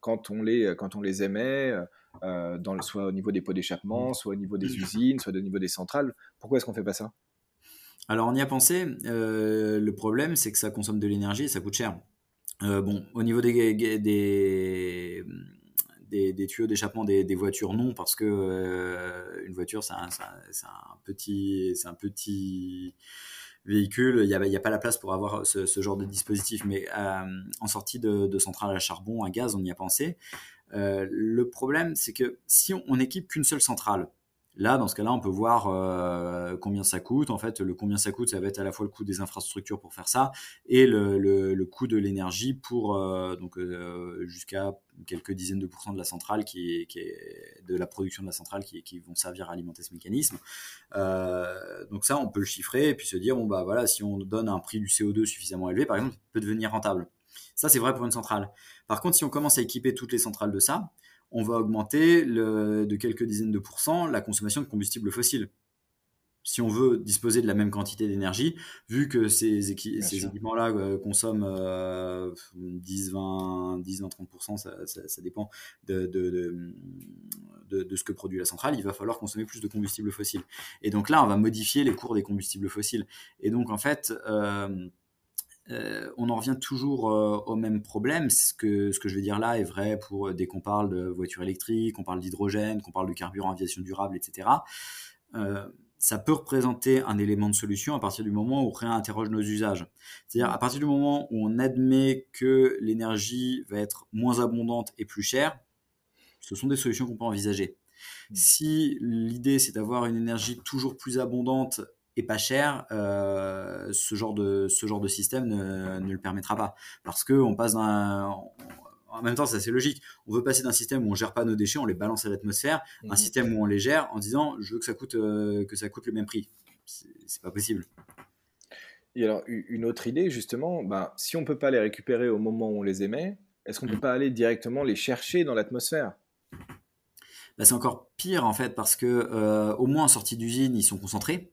quand, on les, quand on les émet euh, dans le, soit au niveau des pots d'échappement, mmh. soit au niveau des mmh. usines, soit au niveau des centrales. Pourquoi est-ce qu'on fait pas ça? Alors on y a pensé. Euh, le problème, c'est que ça consomme de l'énergie et ça coûte cher. Euh, bon, au niveau des, des, des, tuyaux d'échappement des, voitures, non, parce que une voiture, c'est un, petit, c'est un petit véhicule, il n'y a, pas la place pour avoir ce, genre de dispositif. Mais en sortie de, de, centrale à charbon, à gaz, on y a pensé. le problème, c'est que si on, on équipe qu'une seule centrale, Là, dans ce cas-là, on peut voir euh, combien ça coûte. En fait, le combien ça coûte, ça va être à la fois le coût des infrastructures pour faire ça et le, coût de l'énergie pour euh, donc euh, jusqu'à quelques dizaines de pourcents de la centrale qui est de la production de la centrale qui, vont servir à alimenter ce mécanisme. donc ça, on peut le chiffrer et puis se dire bon bah voilà, si on donne un prix du CO2 suffisamment élevé, par exemple, peut devenir rentable. Ça, c'est vrai pour une centrale. Par contre, si on commence à équiper toutes les centrales de ça, on va augmenter de quelques dizaines de pourcents la consommation de combustibles fossiles. Si on veut disposer de la même quantité d'énergie, vu que ces, équipements-là euh, consomment 10, 20, 10, 30%, ça, dépend de, ce que produit la centrale, il va falloir consommer plus de combustibles fossiles. Et donc là, on va modifier les cours des combustibles fossiles. Et donc, en fait, euh, euh, on en revient toujours euh, au même problème. Ce que, ce que je veux dire là est vrai pour euh, dès qu'on parle de voitures électriques, qu'on parle d'hydrogène, qu'on parle de carburant aviation durable, etc. ça peut représenter un élément de solution à partir du moment où on réinterroge nos usages. C'est-à-dire à partir du moment où on admet que l'énergie va être moins abondante et plus chère, ce sont des solutions qu'on peut envisager. Mmh. Si l'idée c'est d'avoir une énergie toujours plus abondante et pas cher, euh, ce, genre de, ce genre de système ne, ne le permettra pas. Parce qu'on passe d'un. En même temps, c'est assez logique. On veut passer d'un système où on gère pas nos déchets, on les balance à l'atmosphère, un mhm. système où on les gère en disant je veux que ça coûte, euh, que ça coûte le même prix. C'est pas possible. Et alors, une autre idée, justement, ben, si on peut pas les récupérer au moment où on les émet, est-ce qu'on peut mm. pas aller directement les chercher dans l'atmosphère? Bah, c'est encore pire en fait parce que euh, au moins en sortie d'usine ils sont concentrés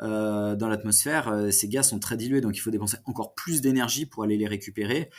euh, dans l'atmosphère euh, ces gaz sont très dilués donc il faut dépenser encore plus d'énergie pour aller les récupérer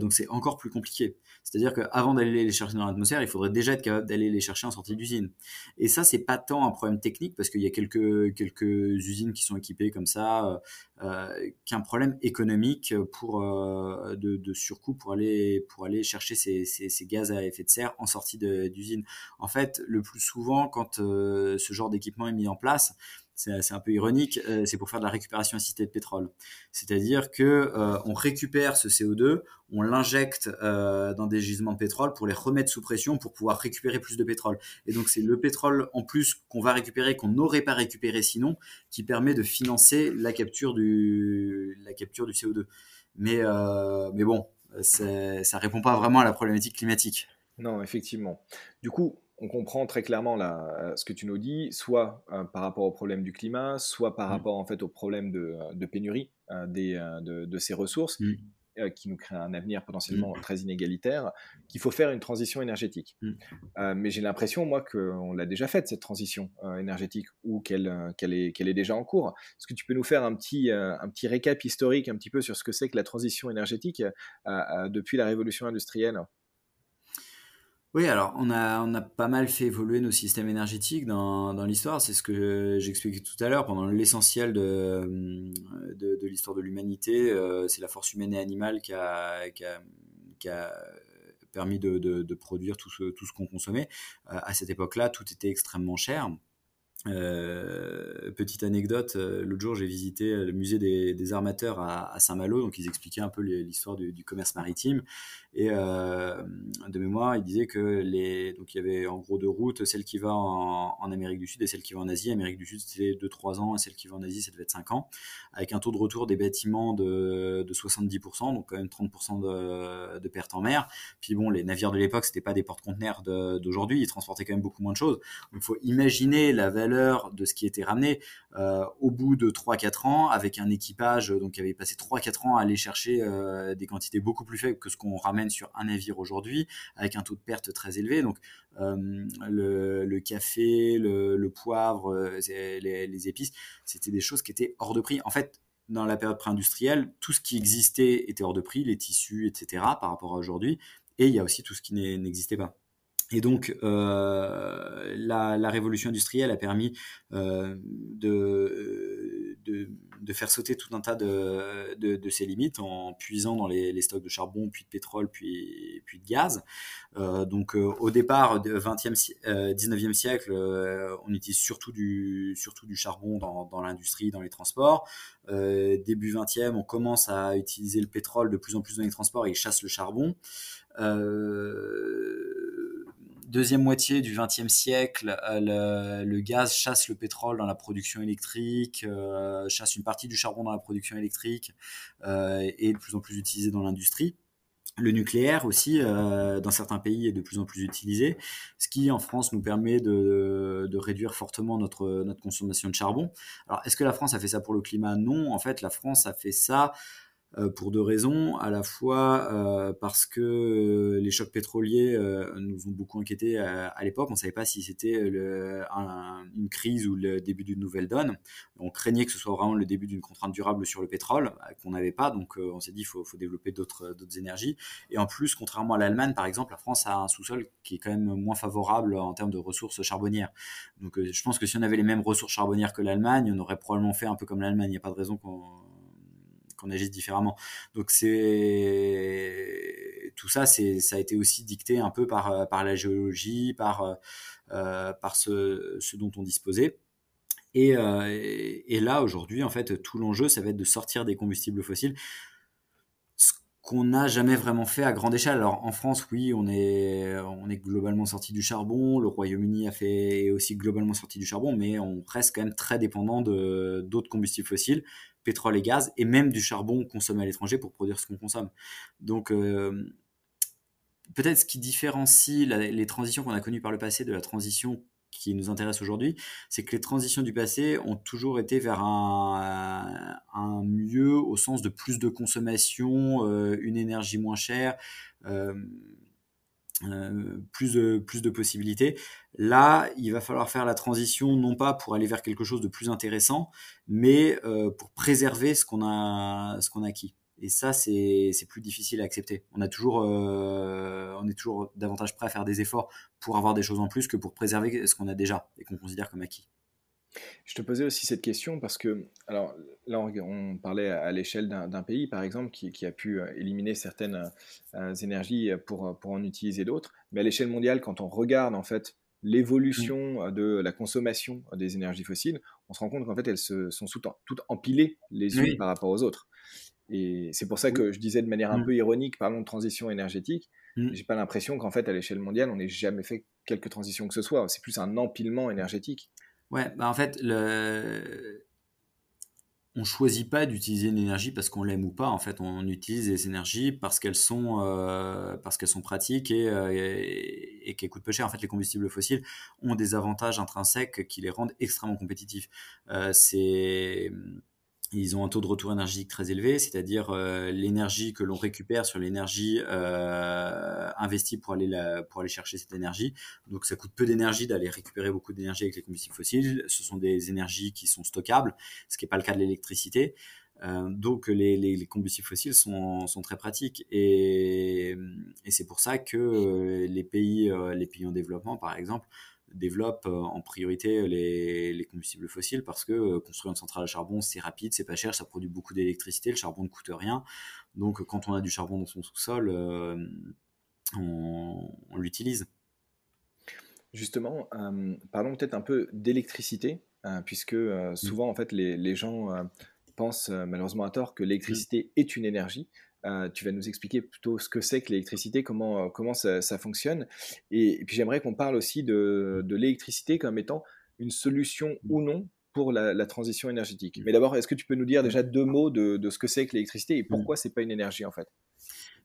donc c'est encore plus compliqué c'est-à-dire qu'avant d'aller les chercher dans l'atmosphère, il faudrait déjà être capable d'aller les chercher en sortie d'usine. Et ça, c'est pas tant un problème technique parce qu'il y a quelques quelques usines qui sont équipées comme ça, euh, qu'un problème économique pour euh, de, surcoût pour aller pour aller chercher ces, ces, gaz à effet de serre en sortie d'usine. En fait, le plus souvent, quand euh, ce genre d'équipement est mis en place, c'est un peu ironique, euh, c'est pour faire de la récupération assistée de pétrole. C'est-à-dire que euh, on récupère ce CO2, on l'injecte euh, dans des gisements de pétrole pour les remettre sous pression pour pouvoir récupérer plus de pétrole. Et donc c'est le pétrole en plus qu'on va récupérer, qu'on n'aurait pas récupéré sinon, qui permet de financer la capture du, la capture du CO2. Mais, mais bon, ça répond pas vraiment à la problématique climatique. Non, effectivement. Du coup, on comprend très clairement là, euh, ce que tu nous dis, soit euh, par rapport au problème du climat, soit par mmh. rapport en fait au problème de, pénurie euh, de, ces ressources, mmh. qui nous crée un avenir potentiellement mmh. très inégalitaire, qu'il faut faire une transition énergétique. mais j'ai l'impression, moi, qu'on l'a déjà faite, cette transition énergétique, ou qu'elle est, est, déjà en cours. Est-ce que tu peux nous faire un petit, un petit récap historique un petit peu sur ce que c'est que la transition énergétique depuis la révolution industrielle? Oui, alors on a, on a pas mal fait évoluer nos systèmes énergétiques dans, l'histoire. C'est ce que j'expliquais tout à l'heure. Pendant l'essentiel de, l'histoire de l'humanité, euh, c'est la force humaine et animale qui a, qui a, permis de, de, produire tout ce, tout ce qu'on consommait. Euh, à cette époque-là, tout était extrêmement cher. Euh, petite anecdote, euh, l'autre jour j'ai visité le musée des, armateurs à, Saint-Malo, donc ils expliquaient un peu l'histoire du, commerce maritime. Et euh, de mémoire, ils disaient que les, donc il y avait en gros deux routes, celle qui va en, Amérique du Sud et celle qui va en Asie. Amérique du Sud c'était 2-3 ans et celle qui va en Asie ça devait être 5 ans, avec un taux de retour des bâtiments de, 70%, donc quand même 30% de, de perte en mer. Puis bon, les navires de l'époque c'était pas des porte-conteneurs d'aujourd'hui, ils transportaient quand même beaucoup moins de choses. Il faut imaginer la valeur de ce qui était ramené euh, au bout de 3-4 ans avec un équipage donc qui avait passé 3-4 ans à aller chercher euh, des quantités beaucoup plus faibles que ce qu'on ramène sur un navire aujourd'hui avec un taux de perte très élevé donc euh, le, café le, poivre les, les épices c'était des choses qui étaient hors de prix en fait dans la période pré-industrielle, tout ce qui existait était hors de prix, les tissus, etc., par rapport à aujourd'hui. Et il y a aussi tout ce qui n'existait pas. Et donc, euh, la, la, révolution industrielle a permis euh, de, de, de, faire sauter tout un tas de, de, ces limites en puisant dans les, stocks de charbon, puis de pétrole, puis, puis de gaz. donc au départ, 20e, 19e siècle, on utilise surtout du, surtout du charbon dans, dans l'industrie, dans les transports. début 20e, on commence à utiliser le pétrole de plus en plus dans les transports et ils chassent le charbon. Euh, deuxième moitié du XXe siècle, euh, le, gaz chasse le pétrole dans la production électrique, euh, chasse une partie du charbon dans la production électrique et est de plus en plus utilisé dans l'industrie. Le nucléaire aussi, dans certains pays, est de plus en plus utilisé, ce qui en France nous permet de, de réduire fortement notre, notre consommation de charbon. Alors, est-ce que la France a fait ça pour le climat? Non, en fait, la France a fait ça euh, pour deux raisons. À la fois euh, parce que euh, les chocs pétroliers nous ont beaucoup inquiétés à, l'époque. On ne savait pas si c'était une crise ou le début d'une nouvelle donne. On craignait que ce soit vraiment le début d'une contrainte durable sur le pétrole qu'on n'avait pas. Donc on s'est dit qu'il faut, développer d'autres énergies. Et en plus, contrairement à l'Allemagne, par exemple, la France a un sous-sol qui est quand même moins favorable en termes de ressources charbonnières. Donc je pense que si on avait les mêmes ressources charbonnières que l'Allemagne, on aurait probablement fait un peu comme l'Allemagne. Il n'y a pas de raison qu'on qu'on agisse différemment. Donc c'est tout ça, c'est ça a été aussi dicté un peu par par la géologie, par euh, par ce, ce, dont on disposait. Et, euh, et là aujourd'hui, en fait, tout l'enjeu, ça va être de sortir des combustibles fossiles qu'on n'a jamais vraiment fait à grande échelle. Alors en France, oui, on est, globalement sorti du charbon. Le Royaume-Uni a fait est aussi globalement sorti du charbon, mais on reste quand même très dépendant de d'autres combustibles fossiles pétrole et gaz, et même du charbon consommé à l'étranger pour produire ce qu'on consomme. Donc, euh, peut-être ce qui différencie les transitions qu'on a connues par le passé de la transition qui nous intéresse aujourd'hui, c'est que les transitions du passé ont toujours été vers un, mieux au sens de plus de consommation, euh, une énergie moins chère. Euh, euh, plus de plus de possibilités. Là, il va falloir faire la transition non pas pour aller vers quelque chose de plus intéressant, mais pour préserver ce qu'on a qu'on a acquis. Et ça, c'est plus difficile à accepter. On a toujours euh, on est toujours davantage prêt à faire des efforts pour avoir des choses en plus que pour préserver ce qu'on a déjà et qu'on considère comme acquis. Je te posais aussi cette question parce que, alors là, on parlait à l'échelle d'un pays, par exemple, qui, a pu euh, éliminer certaines euh, énergies pour, pour en utiliser d'autres. Mais à l'échelle mondiale, quand on regarde en fait l'évolution mmh. de la consommation des énergies fossiles, on se rend compte qu'en fait, elles se, sont toutes empilées les unes par rapport aux autres. Et c'est pour ça que je disais de manière un mmh. peu ironique, parlons de transition énergétique. Mmh. J'ai pas l'impression qu'en fait, à l'échelle mondiale, on n'ait jamais fait quelque transition que ce soit. C'est plus un empilement énergétique. Ouais, bah en fait, le... on choisit pas d'utiliser une énergie parce qu'on l'aime ou pas. En fait, on utilise les énergies parce qu'elles sont, euh, parce qu'elles sont pratiques et, euh, et, et qu'elles coûtent peu cher. En fait, les combustibles fossiles ont des avantages intrinsèques qui les rendent extrêmement compétitifs. Euh, c'est ils ont un taux de retour énergétique très élevé, c'est-à-dire euh, l'énergie que l'on récupère sur l'énergie euh, investie pour aller, pour aller chercher cette énergie. Donc ça coûte peu d'énergie d'aller récupérer beaucoup d'énergie avec les combustibles fossiles. Ce sont des énergies qui sont stockables, ce qui n'est pas le cas de l'électricité. Euh, donc les, les, les, combustibles fossiles sont, sont très pratiques et, et c'est pour ça que les pays, les pays en développement, par exemple, développe euh, en priorité les, combustibles fossiles parce que euh, construire une centrale à charbon, c'est rapide, c'est pas cher, ça produit beaucoup d'électricité, le charbon ne coûte rien. Donc quand on a du charbon dans son sous-sol, euh, on, l'utilise. Justement, parlons peut-être un peu d'électricité, puisque souvent en fait les, gens pensent malheureusement à tort que l'électricité est une énergie. Euh, tu vas nous expliquer plutôt ce que c'est que l'électricité, comment, euh, comment ça, fonctionne. Et, puis j'aimerais qu'on parle aussi de, l'électricité comme étant une solution ou non pour la, transition énergétique. Mais d'abord, est-ce que tu peux nous dire déjà deux mots de, ce que c'est que l'électricité et pourquoi c'est pas une énergie en fait?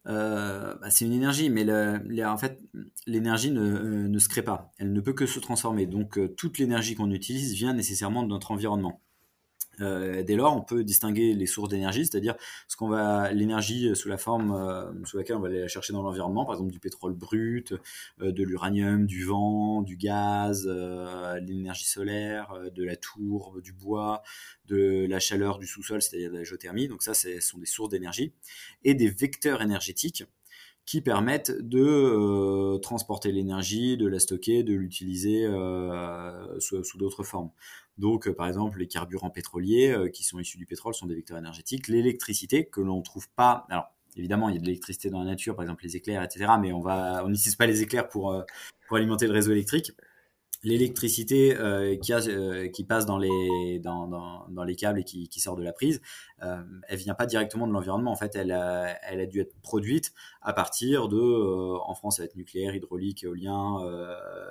Euh, bah, c'est une énergie, mais en fait, l'énergie ne, ne, se crée pas. Elle ne peut que se transformer. Donc, toute l'énergie qu'on utilise vient nécessairement de notre environnement. Euh, dès lors, on peut distinguer les sources d'énergie, c'est-à-dire ce qu'on va l'énergie sous la forme euh, sous laquelle on va aller la chercher dans l'environnement, par exemple du pétrole brut, euh, de l'uranium, du vent, du gaz, l'énergie solaire, de la tourbe, du bois, de la chaleur du sous-sol, c'est-à-dire de la géothermie. Donc ça, ce sont des sources d'énergie et des vecteurs énergétiques qui permettent de transporter l'énergie, de la stocker, de l'utiliser sous, sous d'autres formes. Donc, par exemple, les carburants pétroliers qui sont issus du pétrole sont des vecteurs énergétiques. L'électricité, que l'on ne trouve pas. Alors, évidemment, il y a de l'électricité dans la nature, par exemple les éclairs, etc. Mais on n'utilise pas les éclairs pour, pour alimenter le réseau électrique l'électricité euh, qui, euh, qui, passe dans les, câbles et qui, sort de la prise, euh, elle vient pas directement de l'environnement. En fait, elle a, dû être produite à partir de, euh, en France, ça va être nucléaire, hydraulique, éolien,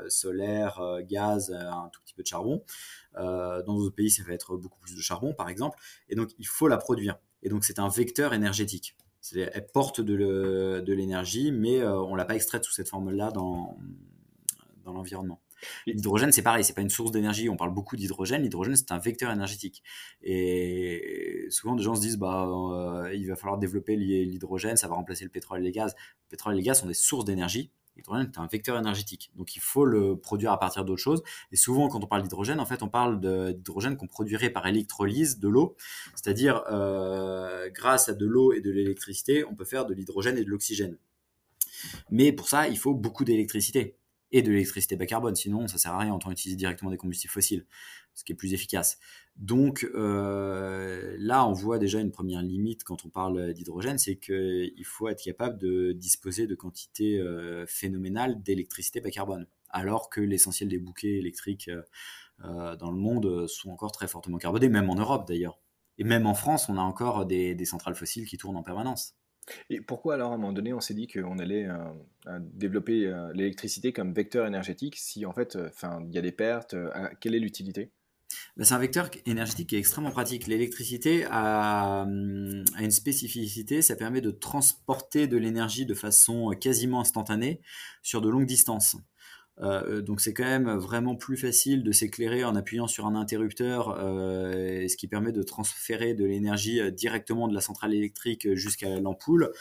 solaire, gaz, un tout petit peu de charbon. dans d'autres pays, ça va être beaucoup plus de charbon, par exemple. Et donc, il faut la produire. Et donc, c'est un vecteur énergétique. Elle porte de l'énergie, mais on l'a pas extraite sous cette forme-là dans l'environnement. L'hydrogène, c'est pareil, c'est pas une source d'énergie. On parle beaucoup d'hydrogène. L'hydrogène, c'est un vecteur énergétique. Et souvent, des gens se disent, bah, euh, il va falloir développer l'hydrogène, ça va remplacer le pétrole et les gaz. Le pétrole et les gaz sont des sources d'énergie. L'hydrogène est un vecteur énergétique. Donc, il faut le produire à partir d'autres choses. Et souvent, quand on parle d'hydrogène, en fait, on parle d'hydrogène qu'on produirait par électrolyse de l'eau. C'est-à-dire, euh, grâce à de l'eau et de l'électricité, on peut faire de l'hydrogène et de l'oxygène. Mais pour ça, il faut beaucoup d'électricité et de l'électricité bas carbone. Sinon, ça sert à rien. Autant utiliser directement des combustibles fossiles, ce qui est plus efficace. Donc euh, là, on voit déjà une première limite quand on parle d'hydrogène, c'est qu'il faut être capable de disposer de quantités euh, phénoménales d'électricité bas carbone, alors que l'essentiel des bouquets électriques euh, dans le monde sont encore très fortement carbonés, même en Europe d'ailleurs. Et même en France, on a encore des centrales fossiles qui tournent en permanence. Et pourquoi alors à un moment donné on s'est dit qu'on allait euh, euh, développer euh, l'électricité comme vecteur énergétique si en fait il y a des pertes, quelle est l'utilité? Bah, c'est un vecteur énergétique qui est extrêmement pratique. L'électricité hum, a, une spécificité, ça permet de transporter de l'énergie de façon quasiment instantanée sur de longues distances. Euh, donc c'est quand même vraiment plus facile de s'éclairer en appuyant sur un interrupteur, euh, ce qui permet de transférer de l'énergie euh, directement de la centrale électrique jusqu'à l'ampoule,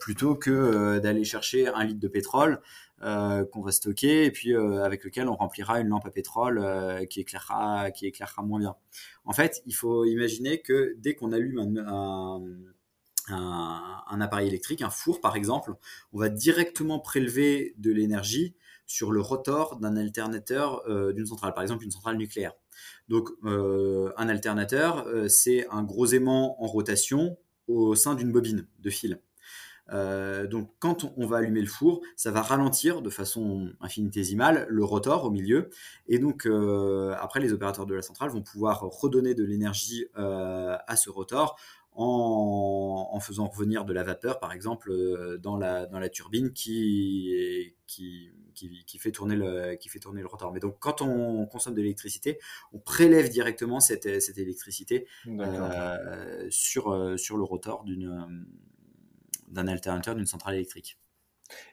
plutôt que d'aller chercher un litre de pétrole qu'on va stocker et puis avec lequel on remplira une lampe à pétrole qui éclairera qui éclairera moins bien. En fait, il faut imaginer que dès qu'on allume un, un, un, appareil électrique, un four par exemple, on va directement prélever de l'énergie sur le rotor d'un alternateur euh, d'une centrale, par exemple une centrale nucléaire. Donc euh, un alternateur, euh, c'est un gros aimant en rotation au sein d'une bobine de fil. donc quand on va allumer le four, ça va ralentir de façon infinitésimale le rotor au milieu. Et donc après, les opérateurs de la centrale vont pouvoir redonner de l'énergie à ce rotor en, faisant revenir de la vapeur, par exemple, dans la, turbine qui, qui, fait tourner le, qui fait tourner le rotor. Mais donc, quand on consomme de l'électricité, on prélève directement cette, cette électricité euh, sur, euh, sur le rotor d'un alternateur d'une centrale électrique.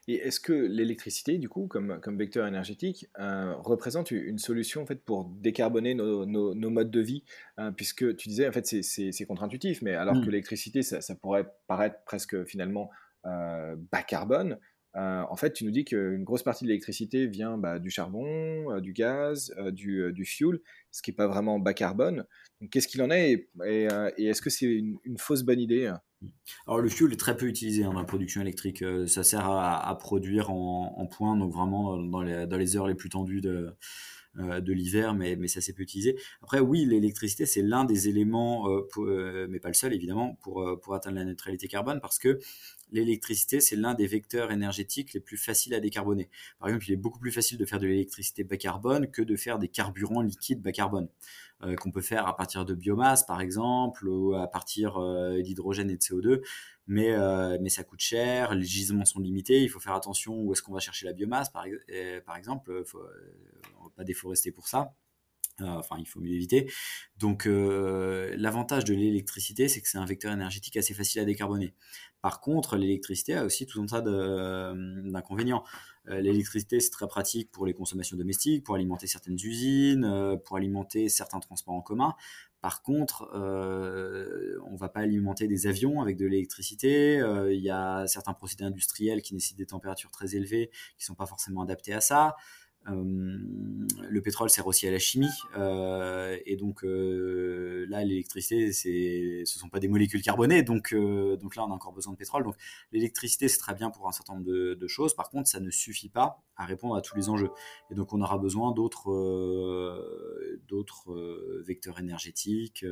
Et est-ce que l'électricité, du coup, comme, comme vecteur énergétique, euh, représente une solution en fait, pour décarboner nos, nos, modes de vie Puisque tu disais, en fait, c'est contre-intuitif, mais alors que mmh. l'électricité, ça, ça, pourrait paraître presque finalement bas carbone, euh, en fait, tu nous dis qu'une grosse partie de l'électricité vient bah, du charbon, euh, du gaz, euh, du, du, fuel, ce qui n'est pas vraiment bas carbone. Qu'est-ce qu'il en est et, est-ce que c'est une, fausse bonne idée? Alors, le fuel est très peu utilisé hein, dans la production électrique. ça sert à, produire en, point, donc vraiment dans les, heures les plus tendues de, l'hiver, mais, ça s'est peu utilisé. Après, oui, l'électricité, c'est l'un des éléments, mais pas le seul évidemment, pour, pour atteindre la neutralité carbone, parce que l'électricité, c'est l'un des vecteurs énergétiques les plus faciles à décarboner. Par exemple, il est beaucoup plus facile de faire de l'électricité bas carbone que de faire des carburants liquides bas carbone, qu'on peut faire à partir de biomasse, par exemple, ou à partir d'hydrogène et de CO2 mais, euh, mais ça coûte cher, les gisements sont limités, il faut faire attention où est-ce qu'on va chercher la biomasse, par, exemple, euh, on va pas déforester pour ça. Euh, enfin, il faut mieux éviter. Donc, l'avantage de l'électricité, c'est que c'est un vecteur énergétique assez facile à décarboner. Par contre, l'électricité a aussi tout un tas d'inconvénients. L'électricité, c'est très pratique pour les consommations domestiques, pour alimenter certaines usines, pour alimenter certains transports en commun. Par contre, euh, on ne va pas alimenter des avions avec de l'électricité. Euh, il y a certains procédés industriels qui nécessitent des températures très élevées, qui ne sont pas forcément adaptés à ça. Euh, le pétrole sert aussi à la chimie, et donc là, l'électricité, c'est, ce sont pas des molécules carbonées, donc donc là, on a encore besoin de pétrole. Donc l'électricité, c'est très bien pour un certain nombre de, de, choses. Par contre, ça ne suffit pas à répondre à tous les enjeux, et donc on aura besoin d'autres d'autres vecteurs énergétiques.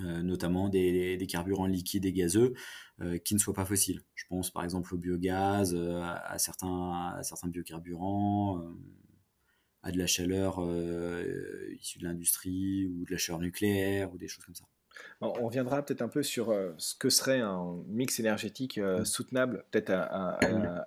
Euh, notamment des, carburants liquides et gazeux euh, qui ne soient pas fossiles. Je pense par exemple au biogaz, euh, à, certains, à certains biocarburants, à de la chaleur issue de l'industrie ou de la chaleur nucléaire ou des choses comme ça on reviendra peut-être un peu sur euh, ce que serait un mix énergétique euh, mmh. soutenable, peut-être à,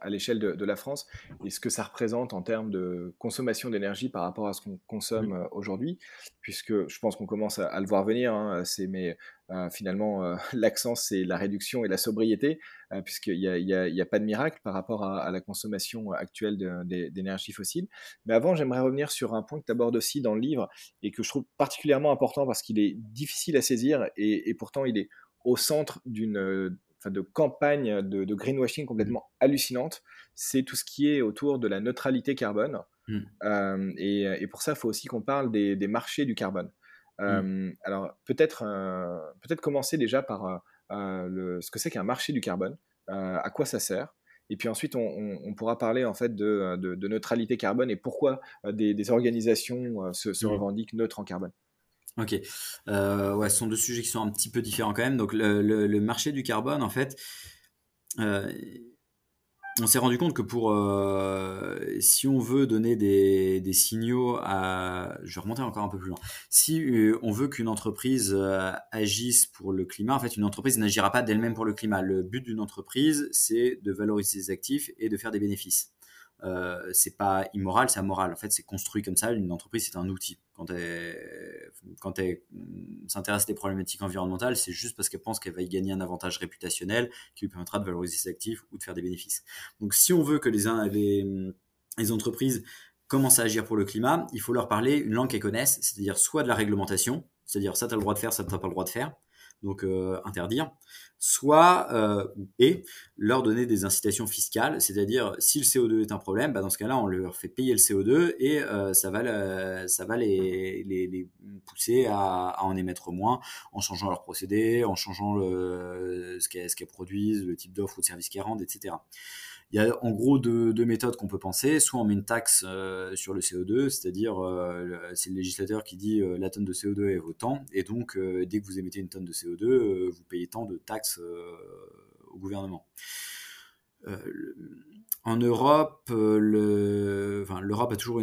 l'échelle de, la France, et ce que ça représente en termes de consommation d'énergie par rapport à ce qu'on consomme euh, aujourd'hui, puisque je pense qu'on commence à, le voir venir. Hein, c'est mais euh, finalement, euh, <laughs> l'accent, c'est la réduction et la sobriété, euh, puisqu'il n'y a, pas de miracle par rapport à, la consommation actuelle d'énergie fossile. Mais avant, j'aimerais revenir sur un point que tu abordes aussi dans le livre et que je trouve particulièrement important parce qu'il est difficile à saisir et, pourtant il est au centre d'une de campagne de, greenwashing complètement hallucinante. C'est tout ce qui est autour de la neutralité carbone. Mmh. et, pour ça, il faut aussi qu'on parle des marchés du carbone. Mmh. Alors peut-être peut-être commencer déjà par le, ce que c'est qu'un marché du carbone, à quoi ça sert, et puis ensuite on, pourra parler en fait de, de, neutralité carbone et pourquoi des, organisations se, se, revendiquent neutres en carbone. Ok, ouais, ce sont deux sujets qui sont un petit peu différents quand même. Donc le, marché du carbone, en fait, on s'est rendu compte que pour euh, si on veut donner des, des, signaux à je vais remonter encore un peu plus loin. Si euh, on veut qu'une entreprise euh, agisse pour le climat en fait une entreprise n'agira pas d'elle-même pour le climat. Le but d'une entreprise c'est de valoriser ses actifs et de faire des bénéfices euh, c'est pas immoral, c'est amoral. En fait, c'est construit comme ça. Une entreprise, c'est un outil. Quand elle, elle s'intéresse à des problématiques environnementales, c'est juste parce qu'elle pense qu'elle va y gagner un avantage réputationnel qui lui permettra de valoriser ses actifs ou de faire des bénéfices. Donc, si on veut que les, les, les entreprises commencent à agir pour le climat, il faut leur parler une langue qu'elles connaissent, c'est-à-dire soit de la réglementation, c'est-à-dire ça tu as le droit de faire, ça tu n'as pas le droit de faire, donc euh, interdire, soit euh, et leur donner des incitations fiscales, c'est-à-dire si le CO2 est un problème, bah, dans ce cas-là on leur fait payer le CO2 et euh, ça va, les, pousser à, en émettre moins en changeant leur procédé, en changeant ce qu'elles produisent, le type d'offre ou de service qu'elles rendent, etc. Il y a en gros deux, méthodes qu'on peut penser. Soit on met une taxe euh, sur le CO2, c'est-à-dire euh, c'est le législateur qui dit euh, la tonne de CO2 est autant, et donc dès que vous émettez une tonne de CO2, vous payez tant de taxes au gouvernement. en Europe, l'Europe a toujours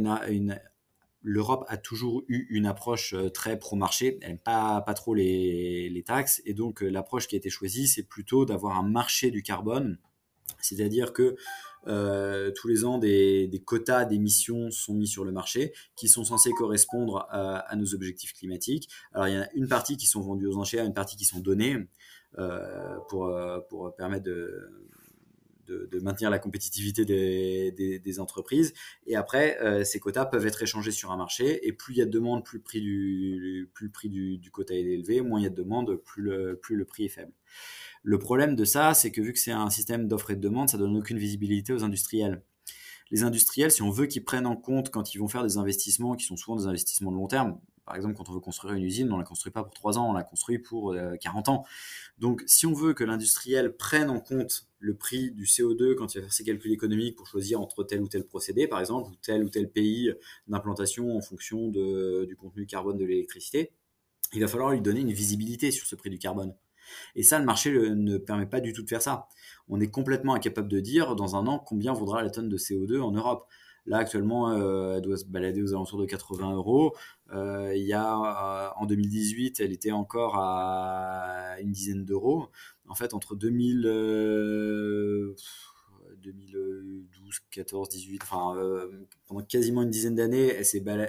eu une approche très pro-marché, elle n'aime pas, trop les, taxes, et donc l'approche qui a été choisie, c'est plutôt d'avoir un marché du carbone c'est-à-dire que euh, tous les ans, des, quotas d'émissions sont mis sur le marché qui sont censés correspondre à, nos objectifs climatiques. Alors, il y en a une partie qui sont vendues aux enchères, une partie qui sont données euh, euh, pour permettre de, de, maintenir la compétitivité des, entreprises. Et après, ces quotas peuvent être échangés sur un marché. Et plus il y a de demande, plus le prix du, quota est élevé. Moins il y a de demande, plus le, plus le prix est faible. Le problème de ça, c'est que vu que c'est un système d'offre et de demande, ça donne aucune visibilité aux industriels. Les industriels, si on veut qu'ils prennent en compte quand ils vont faire des investissements, qui sont souvent des investissements de long terme, par exemple, quand on veut construire une usine, on la construit pas pour 3 ans, on la construit pour 40 euh, ans. Donc, si on veut que l'industriel prenne en compte le prix du CO2 quand il va faire ses calculs économiques pour choisir entre tel ou tel procédé, par exemple, ou tel ou tel pays d'implantation en fonction du contenu carbone de l'électricité, il va falloir lui donner une visibilité sur ce prix du carbone. Et ça, le marché ne permet pas du tout de faire ça. On est complètement incapable de dire dans un an combien vaudra la tonne de CO2 en Europe. Là, actuellement, euh, elle doit se balader aux alentours de 80 euros. Euh, il euh, en 2018, elle était encore à une dizaine d'euros. En fait, entre 2000, 2012, 14, 18, enfin, euh, pendant quasiment une dizaine d'années,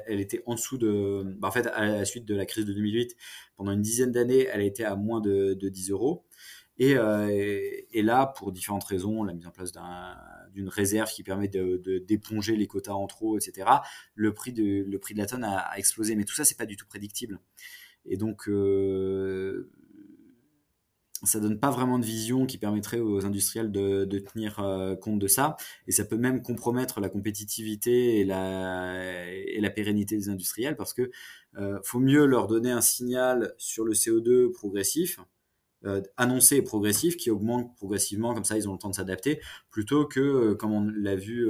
elle, était en dessous de. Bah, en fait, à la suite de la crise de 2008, pendant une dizaine d'années, elle été à moins de, 10 euros. Et, là, pour différentes raisons, la mise en place d'une réserve qui permet de, d'éponger les quotas en trop, etc., le prix de, de la tonne a, explosé. Mais tout ça, c'est pas du tout prédictible. Et donc, euh, ça donne pas vraiment de vision qui permettrait aux industriels de, tenir euh, compte de ça et ça peut même compromettre la compétitivité et la, la pérennité des industriels parce que faut mieux leur donner un signal sur le CO2 progressif, annoncé et progressif, qui augmente progressivement, comme ça ils ont le temps de s'adapter, plutôt que, comme on l'a vu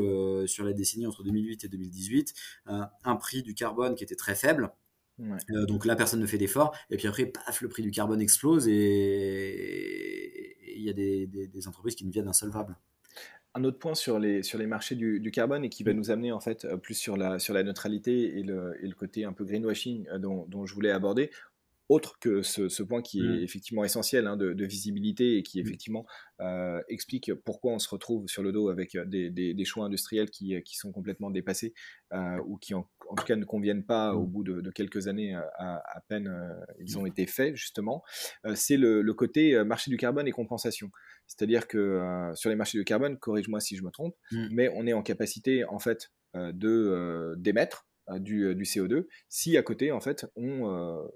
sur la décennie entre 2008 et 2018, un prix du carbone qui était très faible euh, donc là, personne ne fait d'effort. Et puis après, paf, le prix du carbone explose et il y a des, entreprises qui deviennent insolvables. Un autre point sur les, sur les marchés du, carbone et qui va nous amener en fait euh, plus sur la, sur la neutralité et le, et le côté un peu greenwashing euh, dont, dont je voulais aborder autre que ce, point qui est mmh. effectivement essentiel hein, de, visibilité et qui mmh. effectivement euh, explique pourquoi on se retrouve sur le dos avec euh, des, choix industriels qui, euh, qui, sont complètement dépassés ou qui en, tout cas ne conviennent pas au mmh. bout de, quelques années à, peine ils ont été faits justement, c'est le, côté marché du carbone et compensation. C'est-à-dire que sur les marchés du carbone, corrige-moi si je me trompe, mais on est en capacité en fait de d'émettre du, du, CO2 si à côté en fait on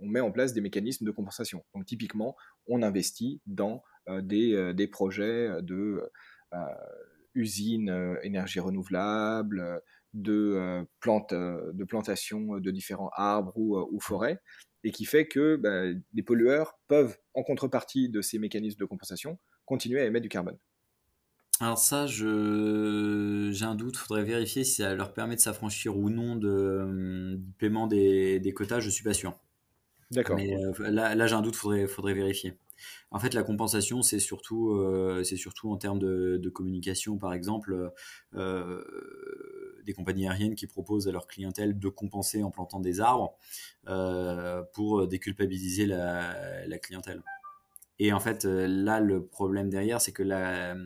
on met en place des mécanismes de compensation. Donc typiquement, on investit dans euh, euh, des, projets de euh, usines énergie renouvelable, de, plantes, de de différents arbres ou, forêts, et qui fait que bah, les pollueurs peuvent, en contrepartie de ces mécanismes de compensation, continuer à émettre du carbone. Alors ça, j'ai un doute, faudrait vérifier si ça leur permet de s'affranchir ou non de, du paiement des, des quotas, je suis pas sûr. D'accord. Mais euh, là, j'ai un doute, faudrait, faudrait vérifier. En fait, la compensation, c'est surtout, euh, surtout en termes de, communication, par exemple, euh, des compagnies aériennes qui proposent à leur clientèle de compenser en plantant des arbres pour déculpabiliser la, la, clientèle. Et en fait, là, le problème derrière, c'est que la,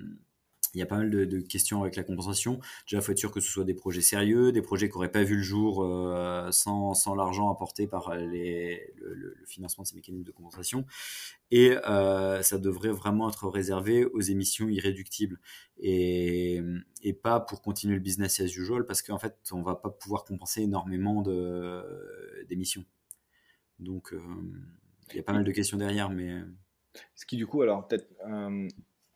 il y a pas mal de, questions avec la compensation. Déjà, il faut être sûr que ce soit des projets sérieux, des projets qui n'auraient pas vu le jour euh, sans, sans l'argent apporté par les, le, financement de ces mécanismes de compensation. Et euh, ça devrait vraiment être réservé aux émissions irréductibles et, et pas pour continuer le business as usual parce qu'en fait, on va pas pouvoir compenser énormément d'émissions. Donc, euh, il y a pas mal de questions derrière, mais... Ce qui, du coup, alors peut-être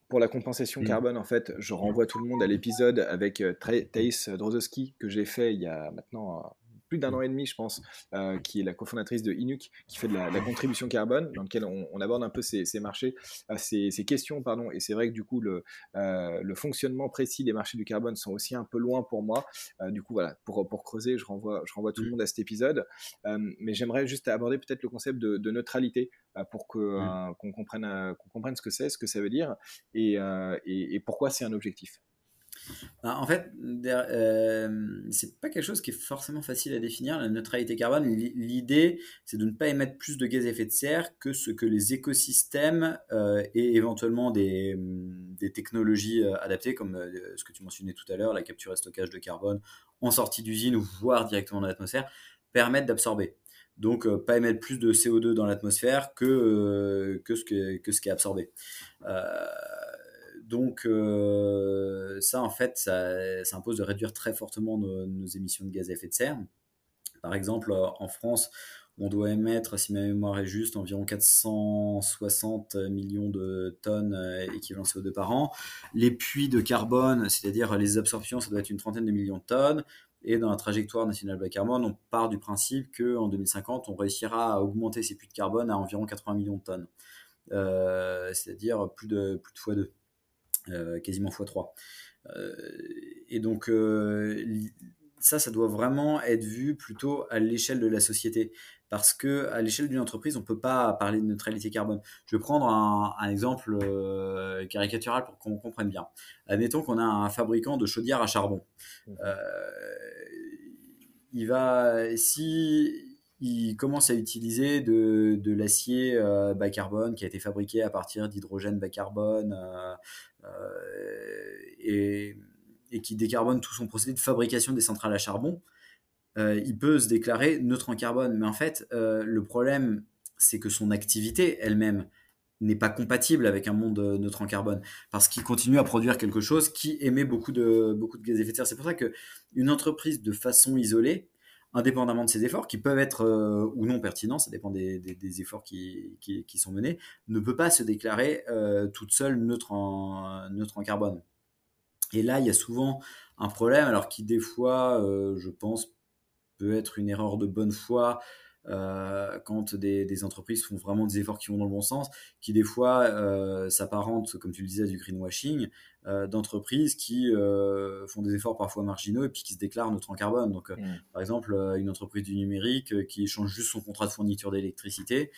pour la compensation mmh. carbone, en fait, je renvoie tout le monde à l'épisode avec euh, Thais Drozowski que j'ai fait il y a maintenant plus d'un an et demi, je pense, euh, qui est la cofondatrice de Inuk, qui fait de la, contribution carbone, dans lequel on, aborde un peu ces, marchés, euh, ces, questions, pardon. Et c'est vrai que du coup, le, euh, le, fonctionnement précis des marchés du carbone sont aussi un peu loin pour moi. du coup, voilà, pour, pour creuser, je renvoie, je renvoie tout le mmh. monde à cet épisode. mais j'aimerais juste aborder peut-être le concept de, neutralité pour que, mmh. qu'on comprenne, qu'on comprenne ce que c'est, ce que ça veut dire et, et pourquoi c'est un objectif. Bah, en fait, euh, c'est pas quelque chose qui est forcément facile à définir, la neutralité carbone. L'idée, c'est de ne pas émettre plus de gaz à effet de serre que ce que les écosystèmes euh, et éventuellement des, des technologies euh, adaptées, comme ce que tu mentionnais tout à l'heure, la capture et stockage de carbone en sortie d'usine ou voire directement dans l'atmosphère, permettent d'absorber. Donc, pas émettre plus de CO2 dans l'atmosphère que, que, ce que, que ce qui est absorbé. Donc euh, ça, en fait, ça, impose de réduire très fortement nos, émissions de gaz à effet de serre. Par exemple, euh, en France, on doit émettre, si ma mémoire est juste, environ 460 millions de tonnes euh, équivalent CO2 par an. Les puits de carbone, c'est-à-dire les absorptions, ça doit être une trentaine de millions de tonnes. Et dans la trajectoire nationale bas carbone, on part du principe qu'en 2050, on réussira à augmenter ces puits de carbone à environ 80 millions de tonnes. c'est-à-dire plus de, plus de fois deux. Euh, quasiment x3. Euh, et donc, euh, ça, ça doit vraiment être vu plutôt à l'échelle de la société. Parce que à l'échelle d'une entreprise, on ne peut pas parler de neutralité carbone. Je vais prendre un, exemple caricatural pour qu'on comprenne bien. Admettons qu'on a un fabricant de chaudières à charbon. Mmh. il va, si il commence à utiliser de, de l'acier euh, bas carbone qui a été fabriqué à partir d'hydrogène bas carbone et, et, qui décarbone tout son procédé de fabrication des centrales à charbon, il peut se déclarer neutre en carbone. Mais en fait, le problème, c'est que son activité elle-même n'est pas compatible avec un monde neutre en carbone parce qu'il continue à produire quelque chose qui émet beaucoup de, beaucoup de gaz à effet de serre. C'est pour ça qu'une entreprise de façon isolée, indépendamment de ces efforts, qui peuvent être euh, ou non pertinents, ça dépend des, efforts qui, sont menés, ne peut pas se déclarer euh, toute seule neutre en, neutre en carbone. Et là, il y a souvent un problème, alors qui des fois, euh, je pense, peut être une erreur de bonne foi euh, quand des, entreprises font vraiment des efforts qui vont dans le bon sens, qui des fois euh, s'apparentent, comme tu le disais, du greenwashing, euh, d'entreprises qui font des efforts parfois marginaux et puis qui se déclarent neutres en carbone. Donc, mmh. par exemple, une entreprise du numérique qui change juste son contrat de fourniture d'électricité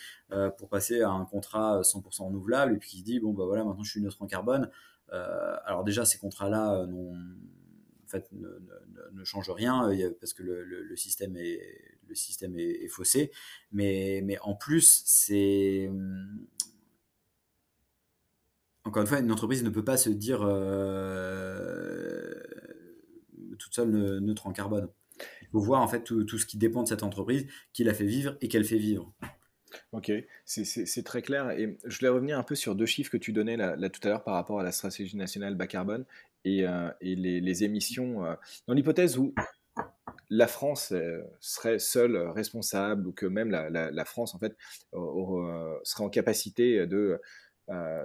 pour passer à un contrat 100% renouvelable et puis qui se dit, bon, bah voilà, maintenant je suis neutre en carbone. alors déjà, ces contrats-là n'ont en fait, ne, change rien parce que le, système est faussé. Mais, en plus, c'est encore une fois, une entreprise ne peut pas se dire euh, toute seule neutre en carbone. Il faut voir en fait tout, ce qui dépend de cette entreprise, qui la fait vivre et qu'elle fait vivre. Ok, c'est très clair. Et je voulais revenir un peu sur deux chiffres que tu donnais tout à l'heure par rapport à la stratégie nationale bas carbone et, euh, les, les, émissions. Euh, dans l'hypothèse où la France euh, serait seule responsable ou que même la, France en fait serait en capacité de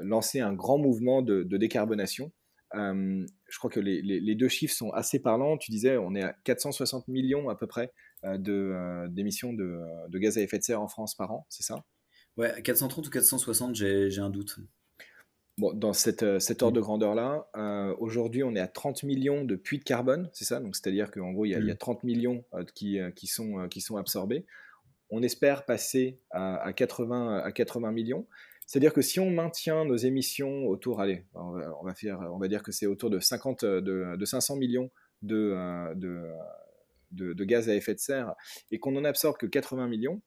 lancer un grand mouvement de, décarbonation. je crois que les, deux chiffres sont assez parlants. Tu disais, on est à 460 millions à peu près d'émissions de, de, gaz à effet de serre en France par an, c'est ça? Ouais, 430 ou 460, j'ai un doute. Bon, dans cette, euh, cet ordre de grandeur-là, euh, aujourd'hui, on est à 30 millions de puits de carbone, c'est ça? Donc, c'est-à-dire qu'en gros, il y, a, 30 mm. millions euh, qui, qui, sont, qui sont absorbés. On espère passer à, 80, à 80 millions. C'est-à-dire que si on maintient nos émissions autour, allez, on va, faire, on va dire que c'est autour de, 50, de, de 500 millions de, de, de, gaz à effet de serre et qu'on n'en absorbe que 80 millions,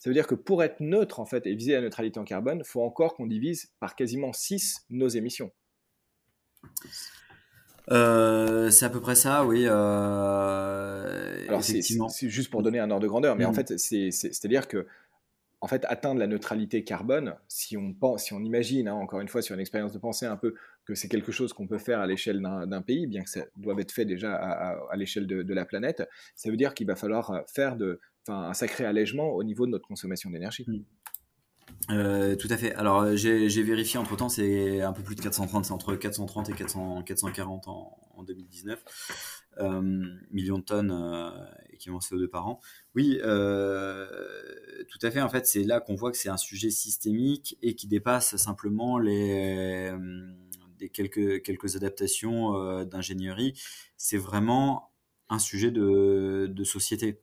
ça veut dire que pour être neutre en fait et viser la neutralité en carbone, il faut encore qu'on divise par quasiment 6 nos émissions. Euh, c'est à peu près ça, oui. Euh, Alors c'est juste pour donner un ordre de grandeur, mais en mm. fait c'est-à-dire que en fait atteindre la neutralité carbone, si on pense, si on imagine, hein, encore une fois sur une expérience de pensée un peu que c'est quelque chose qu'on peut faire à l'échelle d'un pays, bien que ça doive être fait déjà à, l'échelle de, la planète, ça veut dire qu'il va falloir faire de, un sacré allègement au niveau de notre consommation d'énergie. Mm. Euh, tout à fait. Alors euh, j'ai vérifié entre temps, c'est un peu plus de 430, c'est entre 430 et 400, 440 en, 2019 euh, millions de tonnes euh, équivalent CO2 par an. Oui, tout à fait. En fait, c'est là qu'on voit que c'est un sujet systémique et qui dépasse simplement les des quelques quelques adaptations d'ingénierie. C'est vraiment un sujet de, société.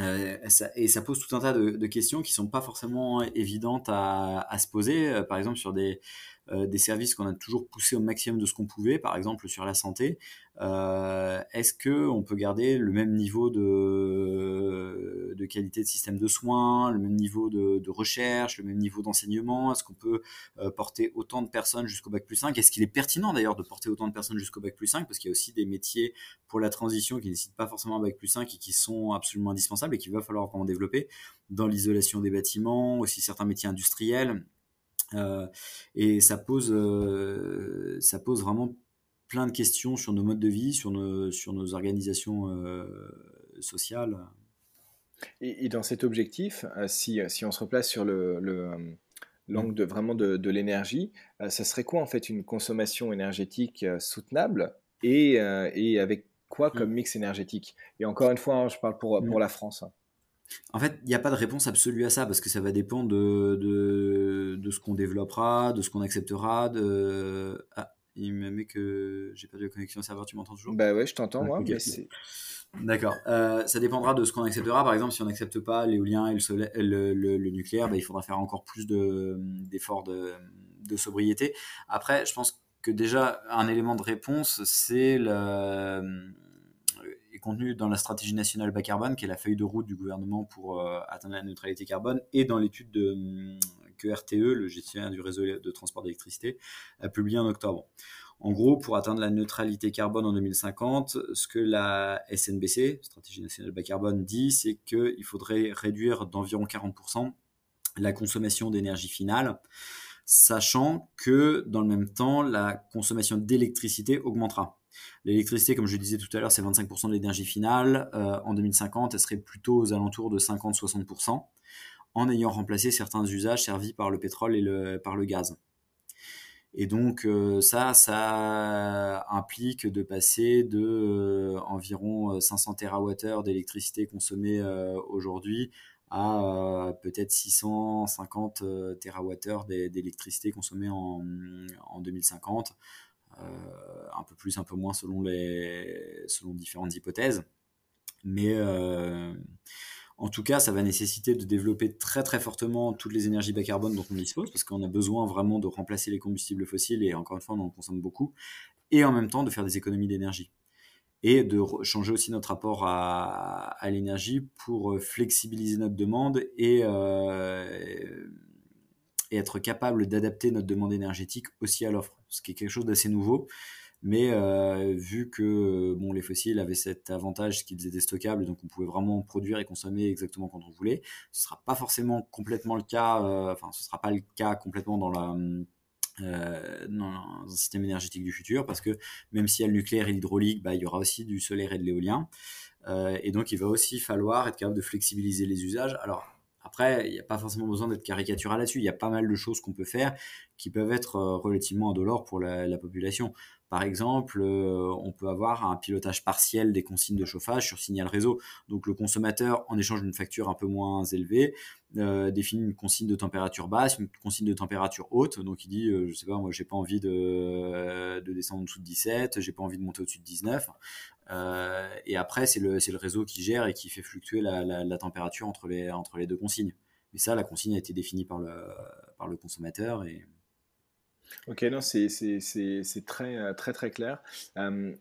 Euh, et ça pose tout un tas de, questions qui sont pas forcément évidentes à, à se poser. Euh, par exemple, sur des, euh, des services qu'on a toujours poussé au maximum de ce qu'on pouvait, par exemple sur la santé. Euh, est-ce que on peut garder le même niveau de, qualité de système de soins, le même niveau de, recherche, le même niveau d'enseignement? Est-ce qu'on peut euh, porter autant de personnes jusqu'au bac plus 5 Est-ce qu'il est pertinent d'ailleurs de porter autant de personnes jusqu'au bac plus 5 Parce qu'il y a aussi des métiers pour la transition qui ne nécessitent pas forcément un bac plus 5 et qui sont absolument indispensables et qu'il va falloir vraiment développer dans l'isolation des bâtiments, aussi certains métiers industriels. euh, et ça pose, euh, ça pose vraiment plein de questions sur nos modes de vie, sur nos, sur nos organisations euh, sociales. Et, dans cet objectif, si, si, on se replace sur le, l'angle mm. de, vraiment de, de l'énergie, ça serait quoi en fait une consommation énergétique soutenable et, et avec quoi comme mm. mix énergétique? Et encore une fois, hein, je parle pour, pour mm. la France. Hein. En fait, il n'y a pas de réponse absolue à ça parce que ça va dépendre de, de, de ce qu'on développera, de ce qu'on acceptera. De... Ah, il me met que j'ai pas de connexion au serveur, tu m'entends toujours? Bah ouais, je t'entends moi. D'accord. Euh, ça dépendra de ce qu'on acceptera. Par exemple, si on n'accepte pas l'éolien et le, le, le, nucléaire, bah, il faudra faire encore plus d'efforts de, de, sobriété. Après, je pense que déjà, un élément de réponse, c'est le contenu dans la stratégie nationale bas carbone, qui est la feuille de route du gouvernement pour euh, atteindre la neutralité carbone, et dans l'étude de, hum, que RTE, le gestionnaire du réseau de transport d'électricité, a publié en octobre. En gros, pour atteindre la neutralité carbone en 2050, ce que la SNBC, Stratégie nationale bas carbone, dit, c'est qu'il faudrait réduire d'environ 40% la consommation d'énergie finale, sachant que dans le même temps, la consommation d'électricité augmentera. L'électricité, comme je disais tout à l'heure, c'est 25% de l'énergie finale. Euh, en 2050, elle serait plutôt aux alentours de 50-60%, en ayant remplacé certains usages servis par le pétrole et le, par le gaz. Et donc ça, ça implique de passer de environ 500 TWh d'électricité consommée aujourd'hui à peut-être 650 TWh d'électricité consommée en 2050. Un peu plus, un peu moins selon, les, selon différentes hypothèses. Mais en tout cas, ça va nécessiter de développer très très fortement toutes les énergies bas carbone dont on dispose, parce qu'on a besoin vraiment de remplacer les combustibles fossiles, et encore une fois, on en consomme beaucoup, et en même temps de faire des économies d'énergie. Et de changer aussi notre rapport à, l'énergie pour euh, flexibiliser notre demande et, euh, être capable d'adapter notre demande énergétique aussi à l'offre, ce qui est quelque chose d'assez nouveau. Mais euh, vu que bon, les fossiles avaient cet avantage qu'ils étaient stockables, donc on pouvait vraiment produire et consommer exactement quand on voulait, ce ne sera pas forcément complètement le cas, euh, enfin ce sera pas le cas complètement dans, la, euh, un système énergétique du futur, parce que même s'il y a le nucléaire et l'hydraulique, bah, il y aura aussi du solaire et de l'éolien. et donc il va aussi falloir être capable de flexibiliser les usages. Alors après, il n'y a pas forcément besoin d'être caricatural là-dessus. Il y a pas mal de choses qu'on peut faire qui peuvent être relativement indolores pour la, la population. Par exemple, euh, on peut avoir un pilotage partiel des consignes de chauffage sur signal réseau. Donc le consommateur, en échange d'une facture un peu moins élevée, euh, définit une consigne de température basse, une consigne de température haute. Donc il dit, euh, je sais pas, moi j'ai pas envie de, descendre en dessous de 17, j'ai pas envie de monter au-dessus de 19. et après, c'est le, réseau qui gère et qui fait fluctuer la, température entre les, deux consignes. Mais ça, la consigne a été définie par le, consommateur Ok, non, c'est très, euh, très, très clair.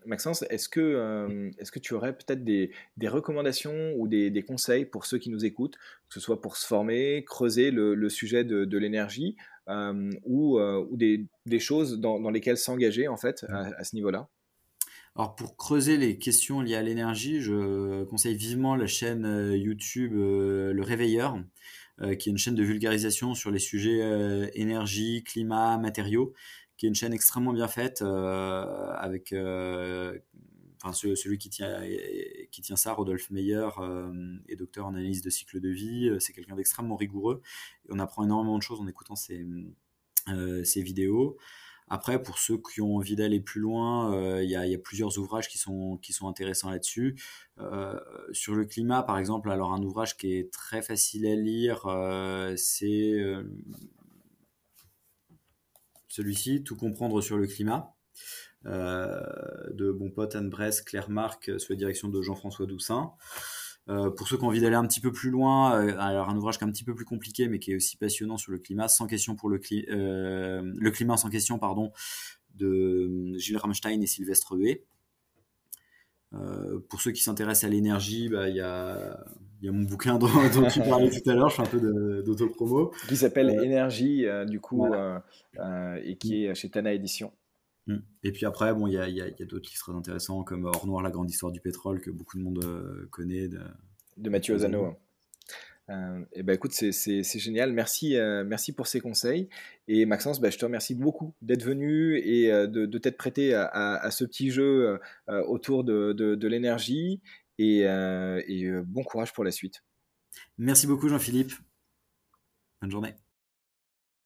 Maxence, est-ce que, est que tu aurais peut-être des, des, recommandations ou des, des, conseils pour ceux qui nous écoutent, que ce soit pour se former, creuser le, le sujet de, de l'énergie ou, euh, ou des, des, choses dans, dans lesquelles s'engager en fait à, à ce niveau-là? Alors pour creuser les questions liées à l'énergie, je conseille vivement la chaîne euh, YouTube Le Réveilleur, euh, qui est une chaîne de vulgarisation sur les sujets euh, énergie, climat, matériaux, qui est une chaîne extrêmement bien faite euh, avec enfin celui qui tient, qui tient ça, Rodolphe Meyer, est docteur en analyse de cycle de vie. C'est quelqu'un d'extrêmement rigoureux. On apprend énormément de choses en écoutant ses, ses vidéos. Après, pour ceux qui ont envie d'aller plus loin, euh, il y, a plusieurs ouvrages qui sont, qui sont intéressants là-dessus. Euh, sur le climat, par exemple, alors un ouvrage qui est très facile à lire, euh, c'est celui-ci, Tout comprendre sur le climat, de bon pote Anne Bresse, Claire Marc, sous la direction de Jean-François Doussin. Euh, pour ceux qui ont envie d'aller un petit peu plus loin, euh, alors un ouvrage qui est un petit peu plus compliqué, mais qui est aussi passionnant sur le climat, sans question pour le, euh, le climat sans question, pardon, de Gilles Rammstein et Sylvestre Huet. pour ceux qui s'intéressent à l'énergie, bah, il y, a, y, a, mon bouquin <laughs> dont, tu parlais tout à l'heure, je fais un peu d'autopromo. Qui s'appelle Énergie, du coup, et qui est chez Tana Édition. Mmh. Et puis après, bon, il y a, y a, y a d'autres qui seraient intéressants, comme Or Noir, la grande histoire du pétrole, que beaucoup de monde euh, connaît. De, de Mathieu Ozano. Euh, et ben écoute, c'est génial. Merci, euh, merci pour ces conseils. Et Maxence, ben, je te remercie beaucoup d'être venu et euh, de, de t'être prêté à, à, à, ce petit jeu autour de, de, de l'énergie. Et, et bon courage pour la suite. Merci beaucoup, Jean-Philippe. Bonne journée.